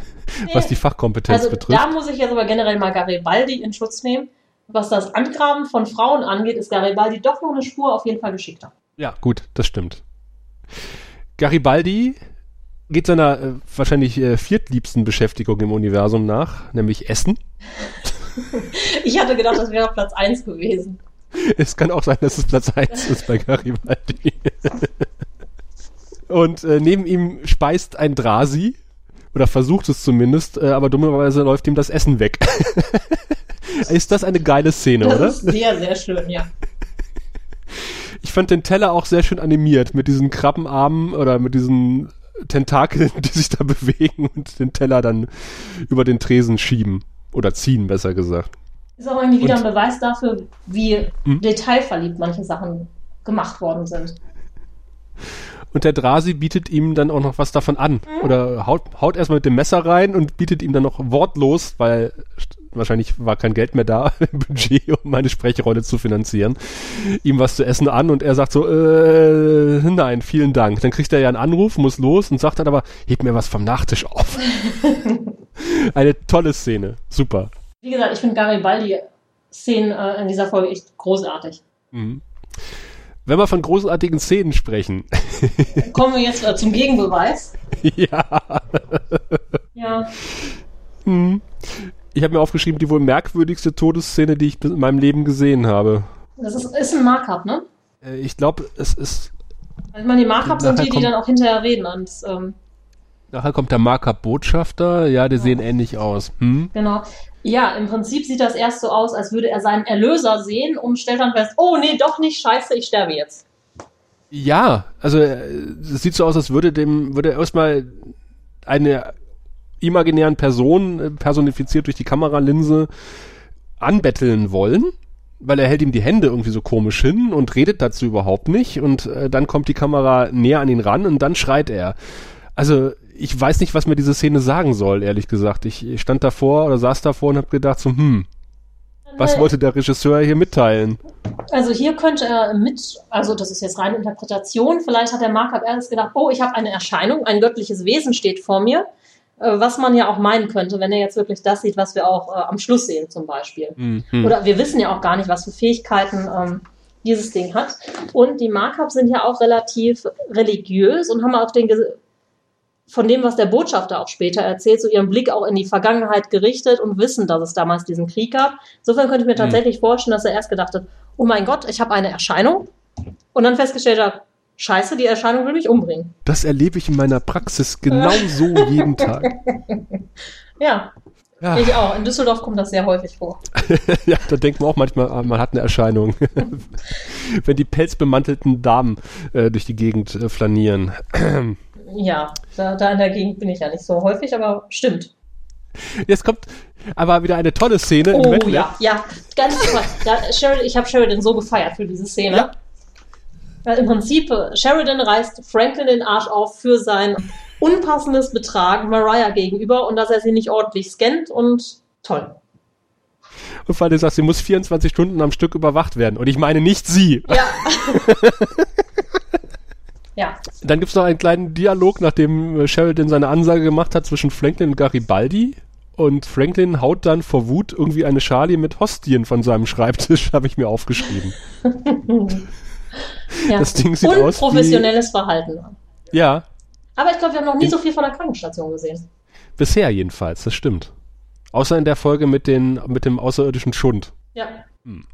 <laughs> was die Fachkompetenz Also betrifft. da muss ich jetzt aber generell mal Garibaldi in Schutz nehmen. Was das Angraben von Frauen angeht, ist Garibaldi doch noch eine Spur auf jeden Fall geschickter. Ja, gut, das stimmt. Garibaldi geht seiner äh, wahrscheinlich äh, viertliebsten Beschäftigung im Universum nach, nämlich Essen. <laughs> Ich hatte gedacht, das wäre Platz 1 gewesen. Es kann auch sein, dass es Platz 1 ist bei Garibaldi. <laughs> Und äh, neben ihm speist ein Drasi, oder versucht es zumindest, äh, aber dummerweise läuft ihm das Essen weg. <laughs> <laughs> ist das eine geile Szene, Das oder? ist sehr, sehr schön, ja. <laughs> Ich fand den Teller auch sehr schön animiert mit diesen Krabbenarmen oder mit diesen Tentakeln, <laughs> die sich da bewegen und den Teller dann über den Tresen schieben. Oder ziehen, besser gesagt. Ist auch irgendwie wieder ein Beweis dafür, wie hm? detailverliebt manche Sachen gemacht worden sind. Und der Drasi bietet ihm dann auch noch was davon an. Mhm. Oder haut, haut erstmal mit dem Messer rein und bietet ihm dann noch wortlos, weil wahrscheinlich war kein Geld mehr da <laughs> im Budget, um meine Sprechrolle zu finanzieren, ihm was zu essen an und er sagt so, äh, nein, vielen Dank. Dann kriegt er ja einen Anruf, muss los und sagt dann aber, heb mir was vom Nachtisch auf. <laughs> Eine tolle Szene, super. Wie gesagt, ich finde Garibaldi-Szenen äh, in dieser Folge echt großartig. Mhm. Wenn wir von großartigen Szenen sprechen. <laughs> Kommen wir jetzt äh, zum Gegenbeweis. Ja. Ja. Hm. Ich habe mir aufgeschrieben, die wohl merkwürdigste Todesszene, die ich in meinem Leben gesehen habe. Das ist, ist ein Markup, ne? Äh, ich glaube, es ist. Also ich meine, die Markups sind die, die dann auch hinterher reden. Und, ähm, nachher kommt der Markup-Botschafter. Ja, die ja. sehen ähnlich aus. Hm? Genau. Ja, im Prinzip sieht das erst so aus, als würde er seinen Erlöser sehen und stellt dann fest, oh nee, doch nicht, scheiße, ich sterbe jetzt. Ja, also äh, es sieht so aus, als würde dem, würde er erstmal eine imaginären Person, äh, personifiziert durch die Kameralinse, anbetteln wollen, weil er hält ihm die Hände irgendwie so komisch hin und redet dazu überhaupt nicht und äh, dann kommt die Kamera näher an ihn ran und dann schreit er. Also ich weiß nicht, was mir diese Szene sagen soll, ehrlich gesagt. Ich, ich stand davor oder saß davor und habe gedacht so, hm, was wollte der Regisseur hier mitteilen? Also hier könnte er mit, also das ist jetzt reine Interpretation, vielleicht hat der Markup erst gedacht, oh, ich habe eine Erscheinung, ein göttliches Wesen steht vor mir äh, was man ja auch meinen könnte, wenn er jetzt wirklich das sieht, was wir auch äh, am Schluss sehen zum Beispiel. Mhm. Oder wir wissen ja auch gar nicht, was für Fähigkeiten ähm, dieses Ding hat. Und die Markups sind ja auch relativ religiös und haben auch den, von dem, was der Botschafter auch später erzählt, so ihren Blick auch in die Vergangenheit gerichtet und wissen, dass es damals diesen Krieg gab. Insofern könnte ich mir mhm. tatsächlich vorstellen, dass er erst gedacht hat, oh mein Gott, ich habe eine Erscheinung. Und dann festgestellt hat, Scheiße, die Erscheinung will mich umbringen. Das erlebe ich in meiner Praxis genau so <laughs> jeden Tag. Ja. ja. Ich auch. In Düsseldorf kommt das sehr häufig vor. <laughs> ja, da denkt man auch manchmal, ah, man hat eine Erscheinung. <laughs> Wenn die pelzbemantelten Damen äh, durch die Gegend äh, flanieren. <clears throat> ja, da, da in der Gegend bin ich ja nicht so häufig, aber stimmt. Jetzt kommt aber wieder eine tolle Szene. Oh ja, ja, ganz toll. Da, Sheridan, ich habe Sheridan so gefeiert für diese Szene. Ja. Weil im Prinzip äh, Sheridan reißt Franklin den Arsch auf für sein unpassendes Betragen Mariah gegenüber und dass er sie nicht ordentlich scannt und toll. Und vor allem sagt, sie muss 24 Stunden am Stück überwacht werden. Und ich meine nicht sie. Ja. <laughs> ja. Dann gibt es noch einen kleinen Dialog, nachdem äh, Sheridan seine Ansage gemacht hat zwischen Franklin und Garibaldi. Und Franklin haut dann vor Wut irgendwie eine Schale mit Hostien von seinem Schreibtisch, <laughs> habe ich mir aufgeschrieben. <laughs> Ja. Das Ding sieht Und aus professionelles wie... Verhalten. Ja. Aber ich glaube, wir haben noch nie in... so viel von der Krankenstation gesehen. Bisher jedenfalls, das stimmt. Außer in der Folge mit, den, mit dem außerirdischen Schund. Ja. Hm.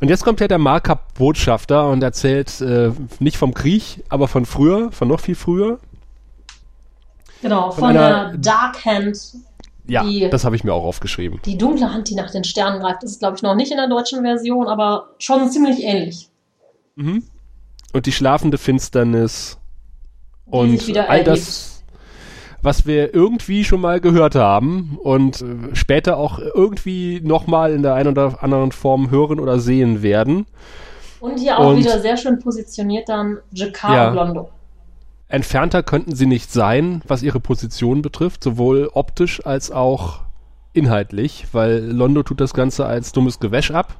Und jetzt kommt ja der Markup-Botschafter und erzählt äh, nicht vom Krieg, aber von früher, von noch viel früher. Genau, von, von einer Dark Hand. Ja, die, das habe ich mir auch aufgeschrieben. Die dunkle Hand, die nach den Sternen greift, ist, glaube ich, noch nicht in der deutschen Version, aber schon ziemlich ähnlich. Mhm. Und die schlafende Finsternis und all das, was wir irgendwie schon mal gehört haben und äh, später auch irgendwie nochmal in der einen oder anderen Form hören oder sehen werden. Und hier auch und, wieder sehr schön positioniert dann Jakar ja, Londo. Entfernter könnten sie nicht sein, was ihre Position betrifft, sowohl optisch als auch inhaltlich, weil Londo tut das Ganze als dummes Gewäsch ab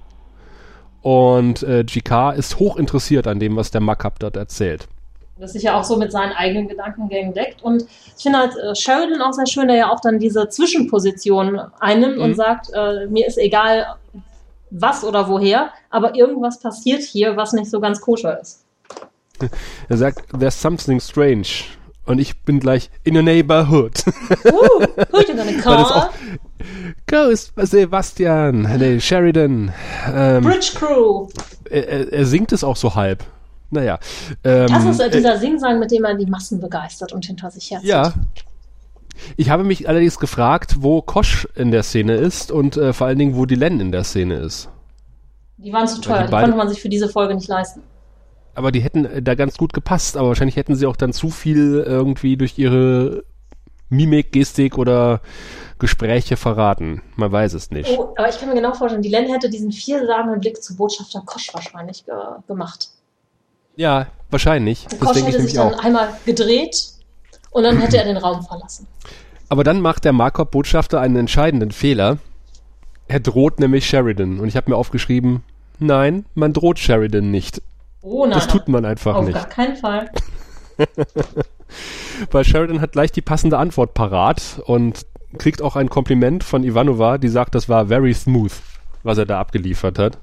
und äh, GK ist hoch interessiert an dem, was der Makab dort erzählt. Das sich ja auch so mit seinen eigenen Gedankengängen deckt. Und ich finde halt äh, Sheridan auch sehr schön, der ja auch dann diese Zwischenposition einnimmt mhm. und sagt, äh, mir ist egal, was oder woher, aber irgendwas passiert hier, was nicht so ganz koscher ist. <laughs> Er sagt, there's something strange. Und ich bin gleich in your neighborhood. Uh, who you gonna call? Ghost Sebastian, nee, Sheridan. Ähm, Bridge Crew. Er, er, singt es auch so halb. Naja. Ähm, das ist äh, dieser Singsang, mit dem er die Massen begeistert und hinter sich herzieht. Ja. Ich habe mich allerdings gefragt, wo Kosch in der Szene ist und äh, vor allen Dingen, wo Dylan in der Szene ist. Die waren zu teuer, die, die konnte man sich für diese Folge nicht leisten aber die hätten äh, da ganz gut gepasst, aber wahrscheinlich hätten sie auch dann zu viel irgendwie durch ihre Mimik, Gestik oder Gespräche verraten. Man weiß es nicht. Oh, aber ich kann mir genau vorstellen, die Len hätte diesen vielsagenden Blick zu Botschafter Kosch wahrscheinlich ge gemacht. Ja, wahrscheinlich. Und Kosch hätte sich dann auch. einmal gedreht und dann hätte er den Raum verlassen. Aber dann macht der Markov-Botschafter einen entscheidenden Fehler. Er droht nämlich Sheridan. Und ich habe mir aufgeschrieben, nein, man droht Sheridan nicht. Oh nein. Das tut man einfach auf nicht. gar keinen Fall. <laughs> Weil Sheridan hat gleich die passende Antwort parat und kriegt auch ein Kompliment von Ivanova, die sagt, das war very smooth, was er da abgeliefert hat.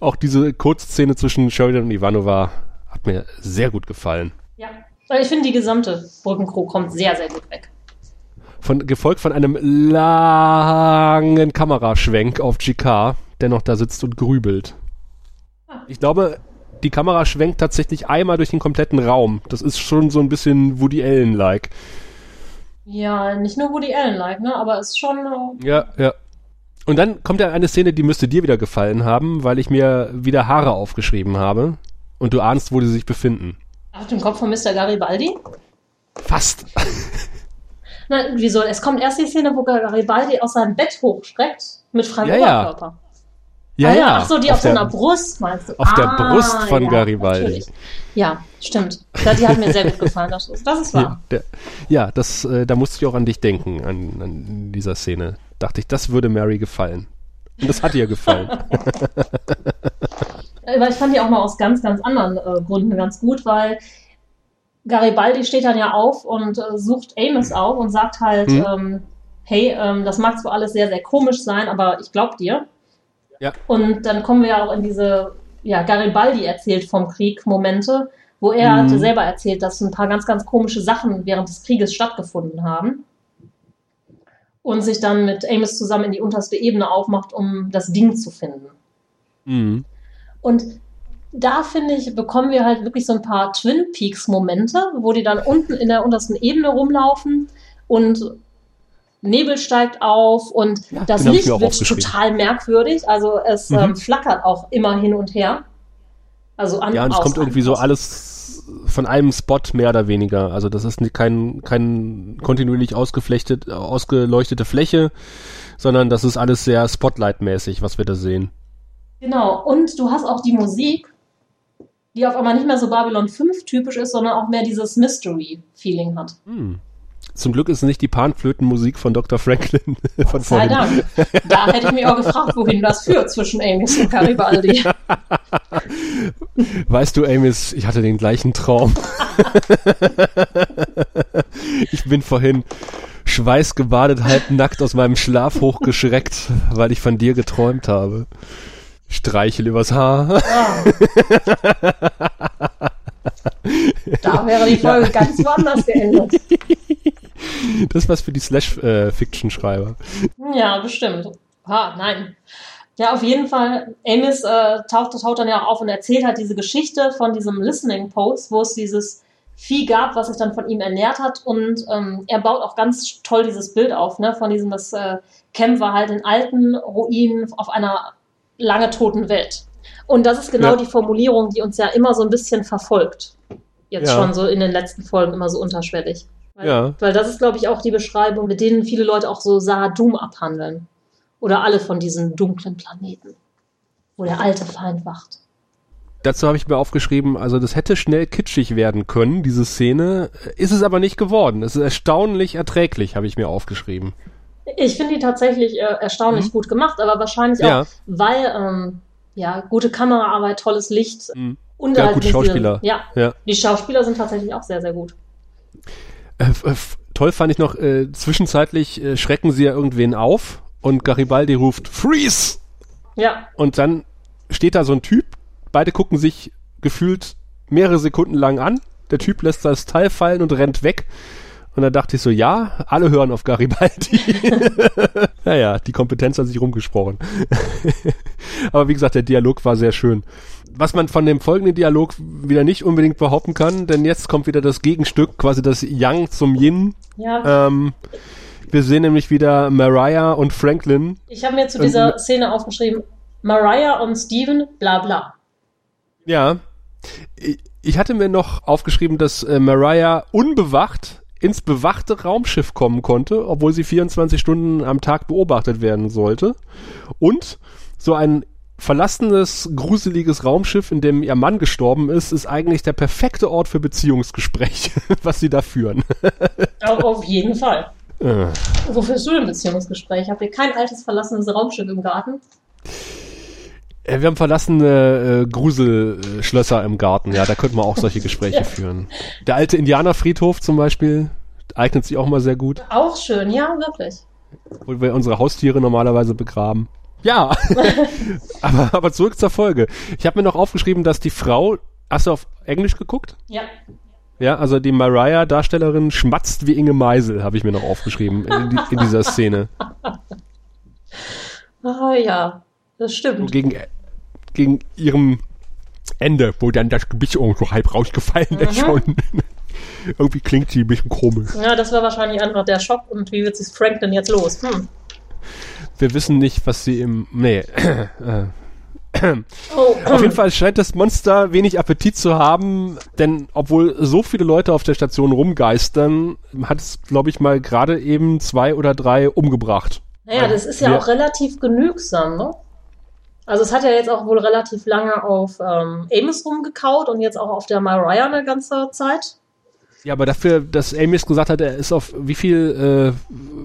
Auch diese Kurzszene zwischen Sheridan und Ivanova hat mir sehr gut gefallen. Ja. Weil ich finde, die gesamte Brückencrew kommt sehr, sehr gut weg. Von, gefolgt von einem langen Kameraschwenk auf GK, der noch da sitzt und grübelt. Ich glaube, die Kamera schwenkt tatsächlich einmal durch den kompletten Raum. Das ist schon so ein bisschen Woody Allen-like. Ja, nicht nur Woody Allen-like, ne? Aber es ist schon. äh, Ja, ja. Und dann kommt ja eine Szene, die müsste dir wieder gefallen haben, weil ich mir wieder Haare aufgeschrieben habe. Und du ahnst, wo die sich befinden. Auf dem Kopf von Mr. Garibaldi? Fast. <laughs> Nein, wieso? Es kommt erst die Szene, wo Garibaldi aus seinem Bett hochstreckt mit freiem Ja, ja. Oberkörper. Ja, ah, ja. Ach so, die auf, der, seiner Brust meinst du? auf der ah, Brust von ja, Garibaldi. natürlich. Ja, stimmt. Ja, die hat mir sehr gut gefallen. Das ist, das ist Ja, wahr. der, ja das, äh, da musste ich auch an dich denken, an, an dieser Szene. Dachte ich, das würde Mary gefallen. Und das hat ihr gefallen. <laughs> Weil ich fand die auch mal aus ganz, ganz anderen äh, Gründen ganz gut, weil Garibaldi steht dann ja auf und äh, sucht Amos auf und sagt halt, Mhm. ähm, hey, ähm, das mag zwar alles sehr, sehr komisch sein, aber ich glaub dir. Ja. Und dann kommen wir ja auch in diese, ja, Garibaldi erzählt vom Krieg Momente, wo er Mhm. hatte selber erzählt, dass ein paar ganz, ganz komische Sachen während des Krieges stattgefunden haben. Und sich dann mit Amos zusammen in die unterste Ebene aufmacht, um das Ding zu finden. mhm. Und da finde ich, bekommen wir halt wirklich so ein paar Twin Peaks Momente, wo die dann unten in der untersten Ebene rumlaufen und Nebel steigt auf und Ja, das Licht wird total merkwürdig. Also es Mhm. ähm, flackert auch immer hin und her. Also an Ja, und es aus, kommt irgendwie so aus. alles von einem Spot mehr oder weniger. Also das ist kein, kein kontinuierlich ausgeflechtet, ausgeleuchtete Fläche, sondern das ist alles sehr Spotlight-mäßig, was wir da sehen. Genau. Und du hast auch die Musik, die auf einmal nicht mehr so Babylon 5 typisch ist, sondern auch mehr dieses Mystery-Feeling hat. Hm. Zum Glück ist es nicht die Panflötenmusik von Dr. Franklin <laughs> von Sei vorhin. Dank. Da hätte ich mich auch gefragt, wohin das führt zwischen Amos und Garibaldi. <laughs> Weißt du, Amos, ich hatte den gleichen Traum. ich bin vorhin schweißgebadet, halbnackt aus meinem Schlaf hochgeschreckt, weil ich von dir geträumt habe. Streichel übers Haar. <laughs> Da wäre die Folge ganz woanders geendet. <laughs> Das ist was für die Slash-Fiction-Schreiber. Ja, bestimmt. Ha, nein. Ja, auf jeden Fall. Amos äh, taucht, taucht dann ja auch auf und erzählt halt diese Geschichte von diesem Listening Post, wo es dieses Vieh gab, was sich dann von ihm ernährt hat. Und ähm, er baut auch ganz toll dieses Bild auf, ne, von diesem, das äh, Camp war halt in alten Ruinen auf einer lange toten Welt. Und das ist genau Ja. die Formulierung, die uns ja immer so ein bisschen verfolgt. Jetzt Ja. schon so in den letzten Folgen immer so unterschwellig. Weil, Ja. weil das ist, glaube ich, auch die Beschreibung, mit denen viele Leute auch so Sahadum abhandeln. Oder alle von diesen dunklen Planeten, wo der alte Feind wacht. Dazu habe ich mir aufgeschrieben, also das hätte schnell kitschig werden können, diese Szene. Ist es aber nicht geworden. Es ist erstaunlich erträglich, habe ich mir aufgeschrieben. Ich finde die tatsächlich äh, erstaunlich Mhm. gut gemacht, aber wahrscheinlich Ja. auch, weil ähm, ja gute Kameraarbeit, tolles Licht Mhm. und Ja, halt gute Schauspieler. Ja, Ja. die Schauspieler sind tatsächlich auch sehr, sehr gut. Äh, f- toll fand ich noch, äh, zwischenzeitlich äh, schrecken sie ja irgendwen auf und Garibaldi ruft Freeze! Ja, Und dann steht da so ein Typ, beide gucken sich gefühlt mehrere Sekunden lang an. Der Typ lässt das Teil fallen und rennt weg. Und dann dachte ich so, ja, alle hören auf Garibaldi. <laughs> naja, die Kompetenz hat sich rumgesprochen. <laughs> Aber wie gesagt, der Dialog war sehr schön. Was man von dem folgenden Dialog wieder nicht unbedingt behaupten kann, denn jetzt kommt wieder das Gegenstück, quasi das Yang zum Yin. ja. Ähm, wir sehen nämlich wieder Mariah und Franklin. Ich habe mir zu dieser Szene aufgeschrieben, Mariah und Steven, bla bla. Ja. Ich- Ich hatte mir noch aufgeschrieben, dass äh, Mariah unbewacht ins bewachte Raumschiff kommen konnte, obwohl sie 24 Stunden am Tag beobachtet werden sollte. Und so ein verlassenes, gruseliges Raumschiff, in dem ihr Mann gestorben ist, ist eigentlich der perfekte Ort für Beziehungsgespräche, <laughs> was sie da führen. Auf jeden Fall. Äh. Wofür ist du denn Beziehungsgespräch? Habt ihr kein altes verlassenes Raumschiff im Garten? Äh, Wir haben verlassene äh, Gruselschlösser im Garten, ja, da könnte man auch solche Gespräche Ja. <laughs> führen. Der alte Indianerfriedhof zum Beispiel eignet sich auch mal sehr gut, Auch schön, ja, wirklich. wo wir unsere Haustiere normalerweise begraben. Ja, <laughs> aber, aber zurück zur Folge. Ich habe mir noch aufgeschrieben, dass die Frau, hast du auf Englisch geguckt? Ja. Ja, also die Mariah-Darstellerin schmatzt wie Inge Meisel, habe ich mir noch aufgeschrieben in, in dieser Szene. <laughs> Ah, ja, das So stimmt. gegen, gegen ihrem Ende, wo dann das Gebiss irgendwo halb rausgefallen ist Mhm. schon. <laughs> Irgendwie klingt sie ein bisschen komisch. Ja, das war wahrscheinlich einfach der Schock. Und wie wird sich Frank denn jetzt los? Hm. Wir wissen nicht, was sie im. Nee. Äh, <clears throat> Oh, auf jeden Fall scheint das Monster wenig Appetit zu haben, denn obwohl so viele Leute auf der Station rumgeistern, hat es, glaube ich, mal gerade eben zwei oder drei umgebracht. Naja, das ist ja Wir- auch relativ genügsam, ne? Also es hat ja jetzt auch wohl relativ lange auf ähm, Amos rumgekaut und jetzt auch auf der Mariah eine ganze Zeit. Ja, aber dafür, dass Amos gesagt hat, er ist auf wie viel,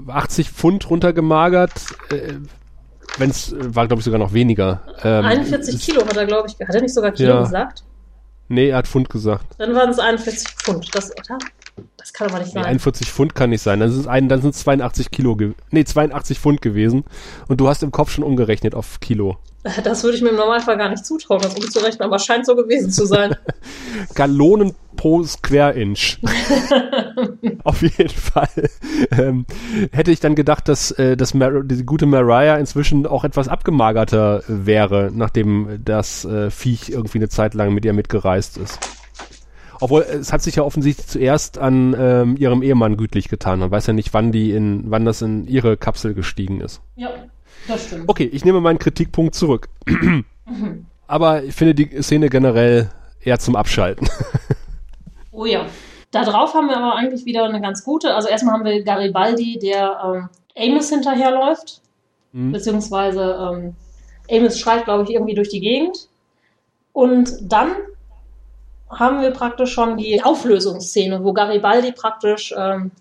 äh, 80 Pfund runtergemagert, äh, wenn es, war glaube ich sogar noch weniger. Ähm, 41 es- Kilo hat er, glaube ich, hat er nicht sogar Kilo Ja. gesagt? Nee, er hat Pfund gesagt. Dann waren es 41 Pfund. Das, oder? Das kann aber nicht Nee, sein. 41 Pfund kann nicht sein. Dann sind es ein, dann sind es 82 Kilo, nee, 82 Pfund gewesen. Und du hast im Kopf schon umgerechnet auf Kilo. <laughs> Das würde ich mir im Normalfall gar nicht zutrauen, das umzurechnen, aber scheint so gewesen zu sein. <laughs> Gallonen pro Square Inch. <laughs> Auf jeden Fall. Ähm, hätte ich dann gedacht, dass, äh, dass Mar die gute Mariah inzwischen auch etwas abgemagerter wäre, nachdem das äh, Viech irgendwie eine Zeit lang mit ihr mitgereist ist. Obwohl, es hat sich ja offensichtlich zuerst an ähm, ihrem Ehemann gütlich getan. Man weiß ja nicht, wann die in, wann das in ihre Kapsel gestiegen ist. ja, das stimmt. Okay, ich nehme meinen Kritikpunkt zurück. Aber ich finde die Szene generell eher zum Abschalten. Oh ja. Da drauf haben wir aber eigentlich wieder eine ganz gute. Also erstmal haben wir Garibaldi, der ähm, Amos hinterherläuft. Mhm. Beziehungsweise ähm, Amos schreit, glaube ich, irgendwie durch die Gegend. Und dann haben wir praktisch schon die Auflösungsszene, wo Garibaldi praktisch ähm,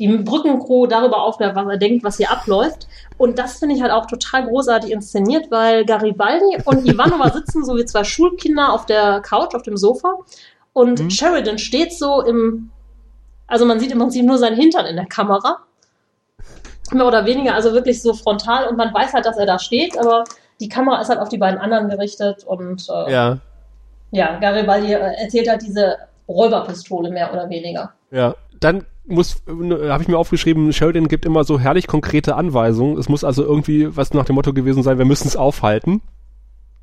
die Brückencrew darüber aufklärt, was er denkt, was hier abläuft. Und das finde ich halt auch total großartig inszeniert, weil Garibaldi und <laughs> Ivanova sitzen so wie zwei Schulkinder auf der Couch, auf dem Sofa. Und Mhm. Sheridan steht so im, also man sieht im Prinzip nur seinen Hintern in der Kamera. Mehr oder weniger, also wirklich so frontal und man weiß halt, dass er da steht, aber die Kamera ist halt auf die beiden anderen gerichtet und äh, ja. Ja, Garibaldi äh, erzählt halt diese Räuberpistole mehr oder weniger. ja. Dann muss, habe ich mir aufgeschrieben, Sheridan gibt immer so herrlich konkrete Anweisungen. Es muss also irgendwie was nach dem Motto gewesen sein, wir müssen es aufhalten.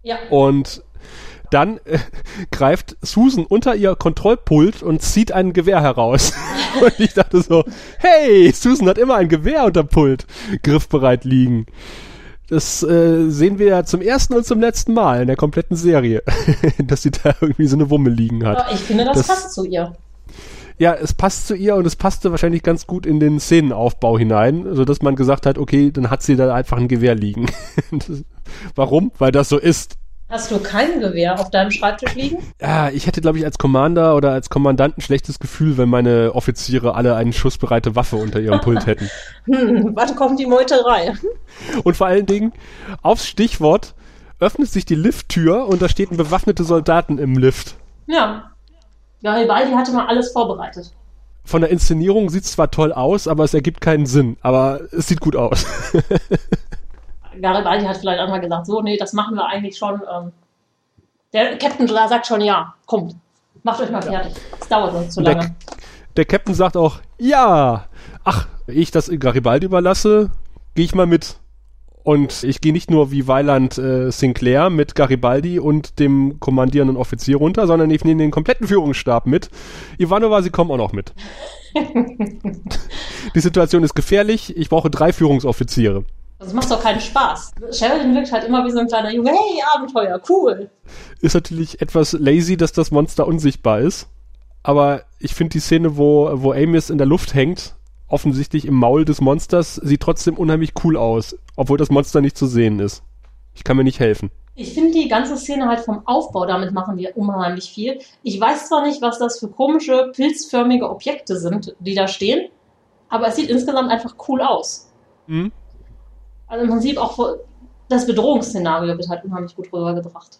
Ja. Und dann äh, greift Susan unter ihr Kontrollpult und zieht ein Gewehr heraus. <laughs> und ich dachte so, hey, Susan hat immer ein Gewehr unterm Pult griffbereit liegen. Das äh, sehen wir ja zum ersten und zum letzten Mal in der kompletten Serie, <laughs> dass sie da irgendwie so eine Wumme liegen hat. Aber ich finde, das, Das- passt zu ihr. Ja, es passt zu ihr und es passte wahrscheinlich ganz gut in den Szenenaufbau hinein, so dass man gesagt hat, okay, dann hat sie da einfach ein Gewehr liegen. <laughs> Das- Warum? Weil das so ist. Hast du kein Gewehr auf deinem Schreibtisch liegen? Ja, ich hätte, glaube ich, als Commander oder als Kommandant ein schlechtes Gefühl, wenn meine Offiziere alle eine schussbereite Waffe unter ihrem Pult hätten. <laughs> Hm, wann kommt die Meuterei? Und vor allen Dingen, aufs Stichwort, öffnet sich die Lifttür und da steht ein bewaffnete Soldaten im Lift. Ja. Garibaldi hatte mal alles vorbereitet. Von der Inszenierung sieht es zwar toll aus, aber es ergibt keinen Sinn. Aber es sieht gut aus. <laughs> Garibaldi hat vielleicht einmal gesagt, so, nee, das machen wir eigentlich schon. Ähm, der Captain sagt schon, ja, kommt, macht euch mal fertig. Es dauert uns zu Der, lange. der Captain sagt auch, ja, ach, ich das Garibaldi überlasse, gehe ich mal mit. Und ich gehe nicht nur wie Weiland äh, Sinclair mit Garibaldi und dem kommandierenden Offizier runter, sondern ich nehme den kompletten Führungsstab mit. Ivanova, Sie kommen auch noch mit. <laughs> Die Situation ist gefährlich. Ich brauche drei Führungsoffiziere. Das macht doch keinen Spaß. Sheridan wirkt halt immer wie so ein kleiner Junge. Hey, Abenteuer, cool. Ist natürlich etwas lazy, dass das Monster unsichtbar ist. aber ich finde die Szene, wo, wo Amos in der Luft hängt, offensichtlich im Maul des Monsters, sieht trotzdem unheimlich cool aus, obwohl das Monster nicht zu sehen ist. Ich kann mir nicht helfen. Ich finde die ganze Szene halt vom Aufbau, damit machen wir unheimlich viel. Ich weiß zwar nicht, was das für komische, pilzförmige Objekte sind, die da stehen, aber es sieht insgesamt einfach cool aus. Mhm. Also im Prinzip auch das Bedrohungsszenario wird halt unheimlich gut rübergebracht.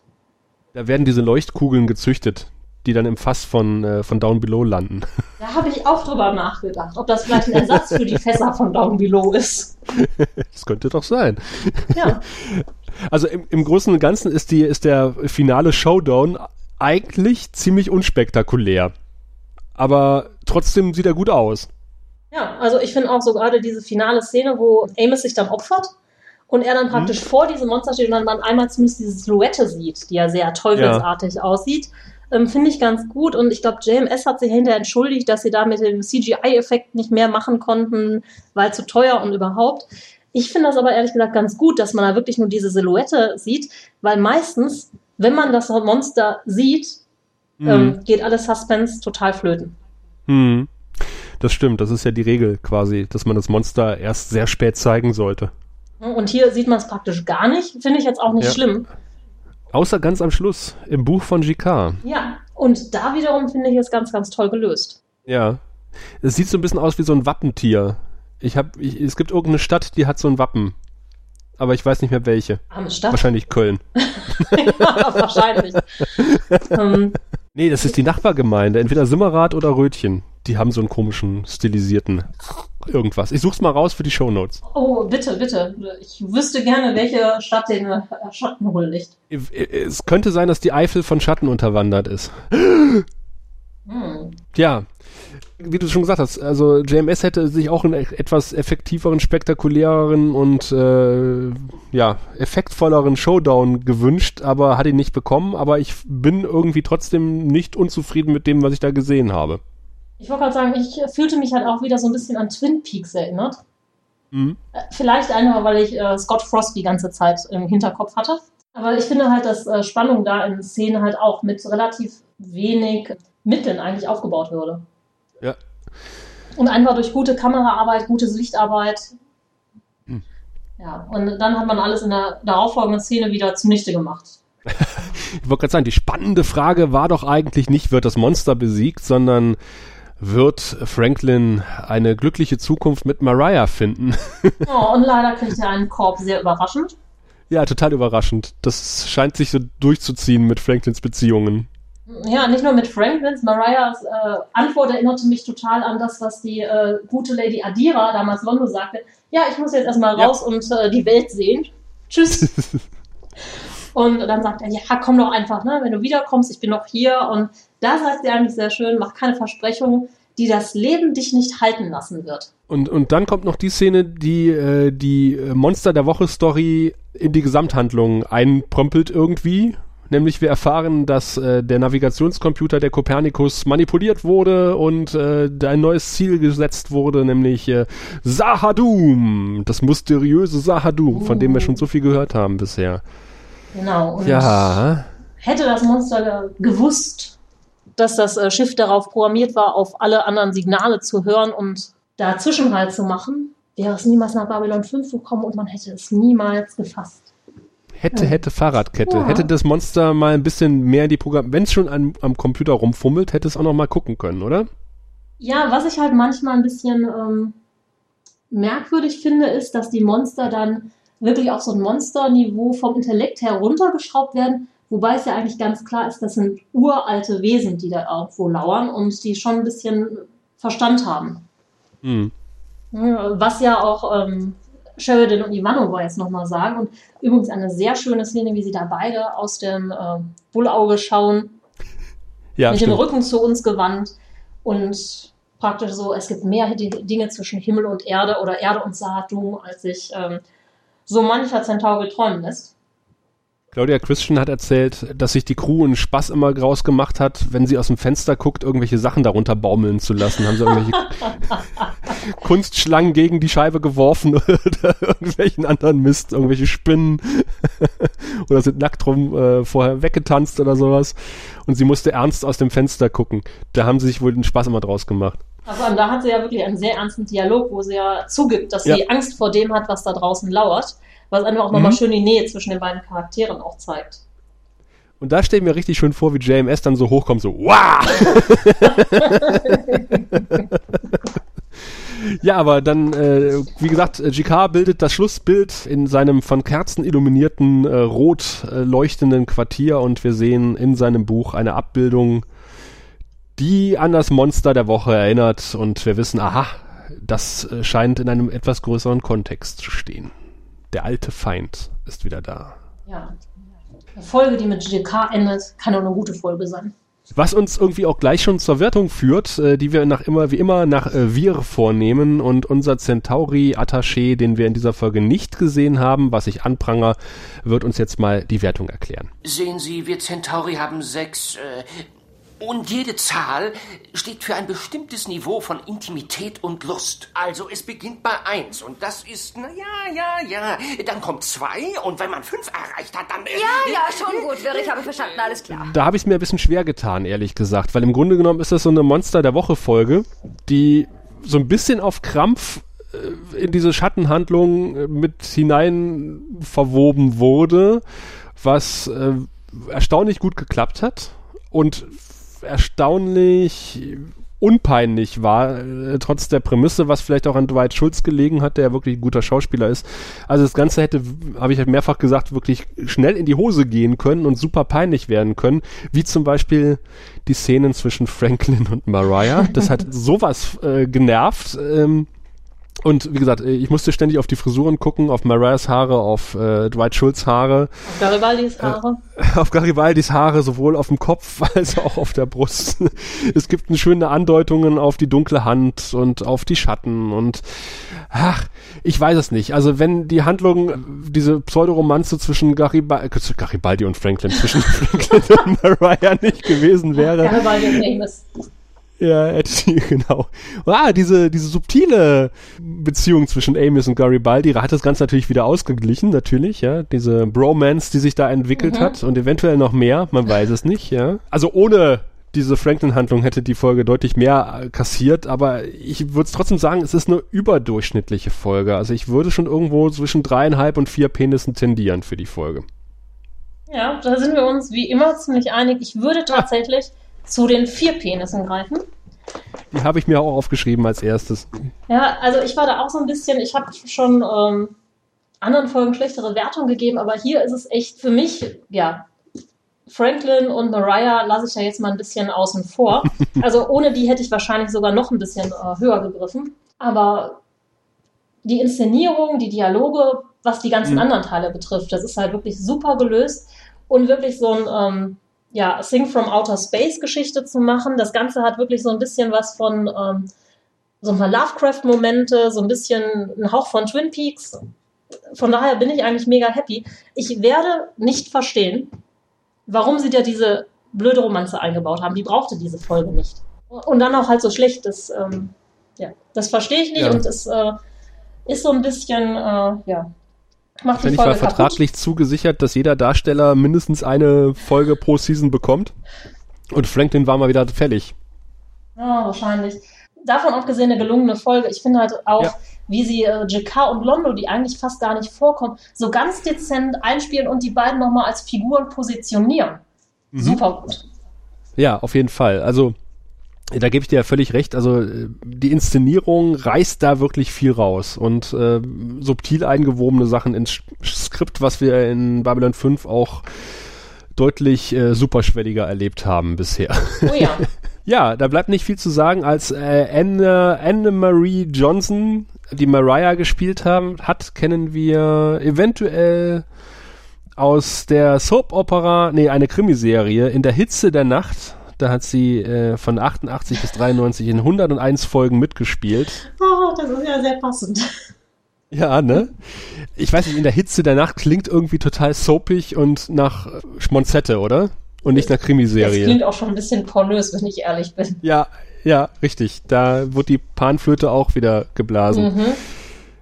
Da werden diese Leuchtkugeln gezüchtet, die dann im Fass von, äh, von Down Below landen. Da habe ich auch drüber nachgedacht, ob das vielleicht ein Ersatz für die Fässer von Down Below ist. <laughs> das könnte doch sein. Ja. <laughs> Also im, im Großen und Ganzen ist, die, ist der finale Showdown eigentlich ziemlich unspektakulär. Aber trotzdem sieht er gut aus. Ja, also ich finde auch so gerade diese finale Szene, wo Amos sich dann opfert und er dann praktisch mhm. vor diesem Monster steht und dann man einmal zumindest diese Silhouette sieht, die ja sehr teufelsartig ja. aussieht ähm, Finde ich ganz gut und ich glaube, JMS hat sich hinterher entschuldigt, dass sie da mit dem CGI-Effekt nicht mehr machen konnten, weil zu teuer und überhaupt. Ich finde das aber ehrlich gesagt ganz gut, dass man da wirklich nur diese Silhouette sieht, weil meistens, wenn man das Monster sieht, mhm. ähm, geht alles Suspense total flöten. Mhm. Das stimmt, das ist ja die Regel quasi, dass man das Monster erst sehr spät zeigen sollte. Und hier sieht man es praktisch gar nicht, finde ich jetzt auch nicht ja. schlimm. Außer ganz am Schluss, im Buch von GK. Ja, und da wiederum finde ich es ganz, ganz toll gelöst. Ja. Es sieht so ein bisschen aus wie so ein Wappentier. Ich hab, ich, es gibt irgendeine Stadt, die hat so ein Wappen. Aber ich weiß nicht mehr welche. Am Stadt? Wahrscheinlich Köln. <laughs> ja, wahrscheinlich. um, <laughs> nee, das ist die Nachbargemeinde. Entweder Simmerath oder Rötchen. Die haben so einen komischen, stilisierten irgendwas. Ich such's mal raus für die Shownotes. Oh, bitte, bitte. Ich wüsste gerne, welche Stadt den äh, Schattenhol liegt. Es könnte sein, dass die Eifel von Schatten unterwandert ist. Hm. Ja, wie du schon gesagt hast, also JMS hätte sich auch einen etwas effektiveren, spektakuläreren und äh, ja, effektvolleren Showdown gewünscht, aber hat ihn nicht bekommen. Aber ich bin irgendwie trotzdem nicht unzufrieden mit dem, was ich da gesehen habe. Ich wollte gerade sagen, ich fühlte mich halt auch wieder so ein bisschen an Twin Peaks erinnert. Mhm. Äh, vielleicht einfach, weil ich äh, Scott Frost die ganze Zeit im Hinterkopf hatte. Aber ich finde halt, dass äh, Spannung da in Szenen halt auch mit relativ wenig Mitteln eigentlich aufgebaut würde. Ja. Und einfach durch gute Kameraarbeit, gute Lichtarbeit. Mhm. Ja, und dann hat man alles in der darauffolgenden Szene wieder zunichte gemacht. <laughs> ich wollte gerade sagen, die spannende Frage war doch eigentlich nicht, wird das Monster besiegt, sondern wird Franklin eine glückliche Zukunft mit Mariah finden. <laughs> oh, und leider kriegt er einen Korb sehr überraschend. Ja, total überraschend. Das scheint sich so durchzuziehen mit Franklins Beziehungen. Ja, nicht nur mit Franklins. Mariahs äh, Antwort erinnerte mich total an das, was die äh, gute Lady Adira damals Londo sagte. Ja, ich muss jetzt erstmal raus ja. und äh, die Welt sehen. Tschüss. <laughs> und dann sagt er, ja, komm doch einfach, ne? wenn du wiederkommst, ich bin noch hier. Und da sagt sie eigentlich sehr schön, mach keine Versprechungen, die das Leben dich nicht halten lassen wird. Und, und dann kommt noch die Szene, die äh, die Monster der Woche Story in die Gesamthandlung einprömpelt irgendwie. Nämlich wir erfahren, dass äh, der Navigationscomputer der Copernicus manipuliert wurde und äh, ein neues Ziel gesetzt wurde, nämlich äh, Sahadum, das mysteriöse Sahadum, uh. von dem wir schon so viel gehört haben bisher. Genau. Und ja. Hätte das Monster gewusst, dass das äh, Schiff darauf programmiert war, auf alle anderen Signale zu hören und da Zwischenhalt zu machen, wäre es niemals nach Babylon 5 gekommen und man hätte es niemals gefasst. Hätte, ja. hätte Fahrradkette. Ja. Hätte das Monster mal ein bisschen mehr in die Programm, wenn es schon an, am Computer rumfummelt, hätte es auch noch mal gucken können, oder? Ja, was ich halt manchmal ein bisschen ähm, merkwürdig finde, ist, dass die Monster dann wirklich auf so ein Monsterniveau vom Intellekt heruntergeschraubt werden Wobei es ja eigentlich ganz klar ist, das sind uralte Wesen, die da irgendwo lauern und die schon ein bisschen Verstand haben. Mhm. Was ja auch ähm, Sheridan und Ivanova jetzt nochmal sagen. Und übrigens eine sehr schöne Szene, wie sie da beide aus dem äh, Bullauge schauen. <laughs> Ja, mit stimmt. dem Rücken zu uns gewandt. Und praktisch so, es gibt mehr Dinge zwischen Himmel und Erde oder Erde und Saturn, als sich ähm, so mancher Zentaur träumen lässt. Claudia Christian hat erzählt, dass sich die Crew einen Spaß immer draus gemacht hat, wenn sie aus dem Fenster guckt, irgendwelche Sachen darunter baumeln zu lassen. Haben sie irgendwelche <laughs> Kunstschlangen gegen die Scheibe geworfen <laughs> oder irgendwelchen anderen Mist, irgendwelche Spinnen <laughs> oder sind nackt rum äh, vorher weggetanzt oder sowas. Und sie musste ernst aus dem Fenster gucken. Da haben sie sich wohl den Spaß immer draus gemacht. Also da hat sie ja wirklich einen sehr ernsten Dialog, wo sie ja zugibt, dass ja. sie Angst vor dem hat, was da draußen lauert, was einfach auch mhm. nochmal schön die Nähe zwischen den beiden Charakteren auch zeigt. Und da steht mir richtig schön vor, wie JMS dann so hochkommt, so wow! <laughs> ja, aber dann, äh, wie gesagt, GK bildet das Schlussbild in seinem von Kerzen illuminierten, äh, rot äh, leuchtenden Quartier und wir sehen in seinem Buch eine Abbildung die an das Monster der Woche erinnert und wir wissen, aha, das äh, scheint in einem etwas größeren Kontext zu stehen. Der alte Feind ist wieder da. Ja. Eine Folge, die mit GK endet, kann auch eine gute Folge sein. Was uns irgendwie auch gleich schon zur Wertung führt, äh, die wir nach immer wie immer nach äh, Wir vornehmen und unser Centauri-Attaché, den wir in dieser Folge nicht gesehen haben, was ich anpranger, wird uns jetzt mal die Wertung erklären. Sehen Sie, wir Centauri haben sechs, äh, und jede Zahl steht für ein bestimmtes Niveau von Intimität und Lust. Also es beginnt bei eins und das ist, na ja, ja, ja. Dann kommt zwei und wenn man fünf erreicht hat, dann... Äh, ja, ja, schon gut, Wirr, ich habe verstanden, alles klar. Da habe ich es mir ein bisschen schwer getan, ehrlich gesagt, weil im Grunde genommen ist das so eine Monster der Woche Folge, die so ein bisschen auf Krampf äh, in diese Schattenhandlung äh, mit hinein verwoben wurde, was äh, erstaunlich gut geklappt hat und erstaunlich unpeinlich war, äh, trotz der Prämisse, was vielleicht auch an Dwight Schultz gelegen hat, der ja wirklich ein guter Schauspieler ist. Also das Ganze hätte, habe ich halt mehrfach gesagt, wirklich schnell in die Hose gehen können und super peinlich werden können, wie zum Beispiel die Szenen zwischen Franklin und Mariah. Das hat <laughs> sowas äh, genervt. Ähm, und wie gesagt, ich musste ständig auf die Frisuren gucken, auf Mariahs Haare, auf äh, Dwight Schultz Haare. Auf Garibaldis Haare. Äh, <laughs> auf Garibaldis Haare, sowohl auf dem Kopf <laughs> als auch auf der Brust. es gibt schöne Andeutungen auf die dunkle Hand und auf die Schatten und ach, ich weiß es nicht. Also wenn die Handlung, diese Pseudoromanze zwischen Garibaldi, äh, Garibaldi und Franklin, zwischen <laughs> Franklin und Mariah nicht gewesen wäre. Garibaldi und Amos. Ja, <laughs> genau. Ah, diese, diese subtile Beziehung zwischen Amos und Garibaldi hat das Ganze natürlich wieder ausgeglichen, natürlich, ja. Diese Bromance, die sich da entwickelt mhm. hat und eventuell noch mehr, man weiß es nicht, ja. Also ohne diese Franklin-Handlung hätte die Folge deutlich mehr äh, kassiert, aber ich würde trotzdem sagen, es ist eine überdurchschnittliche Folge. Also ich würde schon irgendwo zwischen dreieinhalb und vier Penissen tendieren für die Folge. Ja, da sind wir uns wie immer ziemlich einig. Ich würde tatsächlich zu den vier Penissen greifen. Die habe ich mir auch aufgeschrieben als erstes. Ja, also ich war da auch so ein bisschen, ich habe schon ähm, anderen Folgen schlechtere Wertungen gegeben, aber hier ist es echt für mich, ja, Franklin und Mariah lasse ich ja jetzt mal ein bisschen außen vor. <laughs> Also ohne die hätte ich wahrscheinlich sogar noch ein bisschen äh, höher gegriffen. Aber die Inszenierung, die Dialoge, was die ganzen mhm. anderen Teile betrifft, das ist halt wirklich super gelöst und wirklich so ein ähm, ja, Sing from Outer Space Geschichte zu machen. Das Ganze hat wirklich so ein bisschen was von ähm, so ein paar Lovecraft-Momente, so ein bisschen ein Hauch von Twin Peaks. Von daher bin ich eigentlich mega happy. Ich werde nicht verstehen, warum sie da diese blöde Romanze eingebaut haben. Die brauchte diese Folge nicht. Und dann auch halt so schlecht. Das, ähm, ja, das verstehe ich nicht ja. und es äh, ist so ein bisschen, äh, ja, Macht Wahrscheinlich war vertraglich kaputt. zugesichert, dass jeder Darsteller mindestens eine Folge pro Season bekommt. Und Franklin war mal wieder fällig. Ja, wahrscheinlich. Davon abgesehen eine gelungene Folge. Ich finde halt auch, ja. wie sie äh, JK und Londo, die eigentlich fast gar nicht vorkommen, so ganz dezent einspielen und die beiden nochmal als Figuren positionieren. Mhm. Super gut. Ja, auf jeden Fall. Also da gebe ich dir ja völlig recht. Also äh, die Inszenierung reißt da wirklich viel raus und äh, subtil eingewobene Sachen ins Skript, was wir in Babylon 5 auch deutlich äh, superschwelliger erlebt haben bisher. Oh ja. <laughs> ja, da bleibt nicht viel zu sagen, als äh, Anne, Anne Marie Johnson, die Mariah gespielt haben, hat, kennen wir eventuell aus der Soap Opera, nee, eine Krimiserie in der Hitze der Nacht da hat sie äh, von 88 bis 93 in 101 Folgen mitgespielt. Oh, das ist ja sehr passend. Ja, ne? Ich weiß nicht, in der Hitze der Nacht klingt irgendwie total soapig und nach Schmonzette, oder? Und nicht nach Krimiserie. Das klingt auch schon ein bisschen pornös, wenn ich ehrlich bin. Ja, ja, richtig. Da wird die Panflöte auch wieder geblasen Mhm.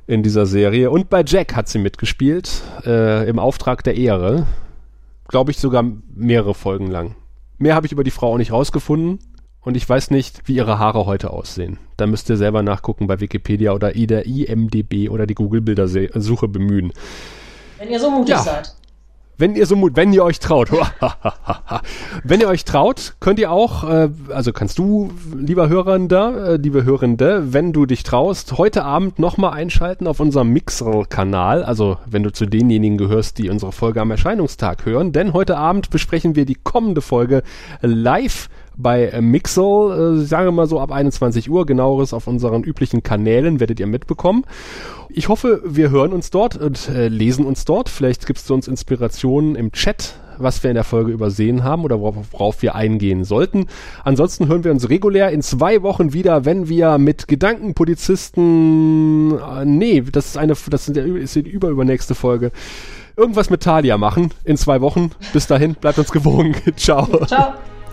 in dieser Serie. Und bei Jack hat sie mitgespielt, äh, im Auftrag der Ehre. Glaube ich sogar mehrere Folgen lang. Mehr habe ich über die Frau auch nicht rausgefunden. Und ich weiß nicht, wie ihre Haare heute aussehen. Da müsst ihr selber nachgucken bei Wikipedia oder der IMDB oder die Google-Bildersuche bemühen. Wenn ihr so mutig Ja. seid. Wenn ihr so wenn ihr euch traut. <laughs> wenn ihr euch traut, könnt ihr auch, äh, also kannst du, lieber Hörender, äh, liebe Hörende, wenn du dich traust, heute Abend nochmal einschalten auf unserem Mixer-Kanal. Also wenn du zu denjenigen gehörst, die unsere Folge am Erscheinungstag hören. Denn heute Abend besprechen wir die kommende Folge live bei äh, Mixel, äh, sagen wir mal so ab 21 Uhr, genaueres auf unseren üblichen Kanälen werdet ihr mitbekommen. Ich hoffe, wir hören uns dort und äh, lesen uns dort. Vielleicht gibt es uns Inspirationen im Chat, was wir in der Folge übersehen haben oder worauf, worauf wir eingehen sollten. Ansonsten hören wir uns regulär in zwei Wochen wieder, wenn wir mit Gedankenpolizisten, äh, nee, das ist eine, das ist die überübernächste Folge. Irgendwas mit Talia machen in zwei Wochen. Bis dahin, bleibt uns gewogen. <laughs> Ciao. Ciao.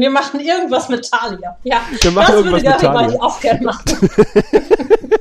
Wir machen irgendwas mit Talia. Ja, Wir machen das irgendwas würde Thalia. auch gerne machen. <laughs>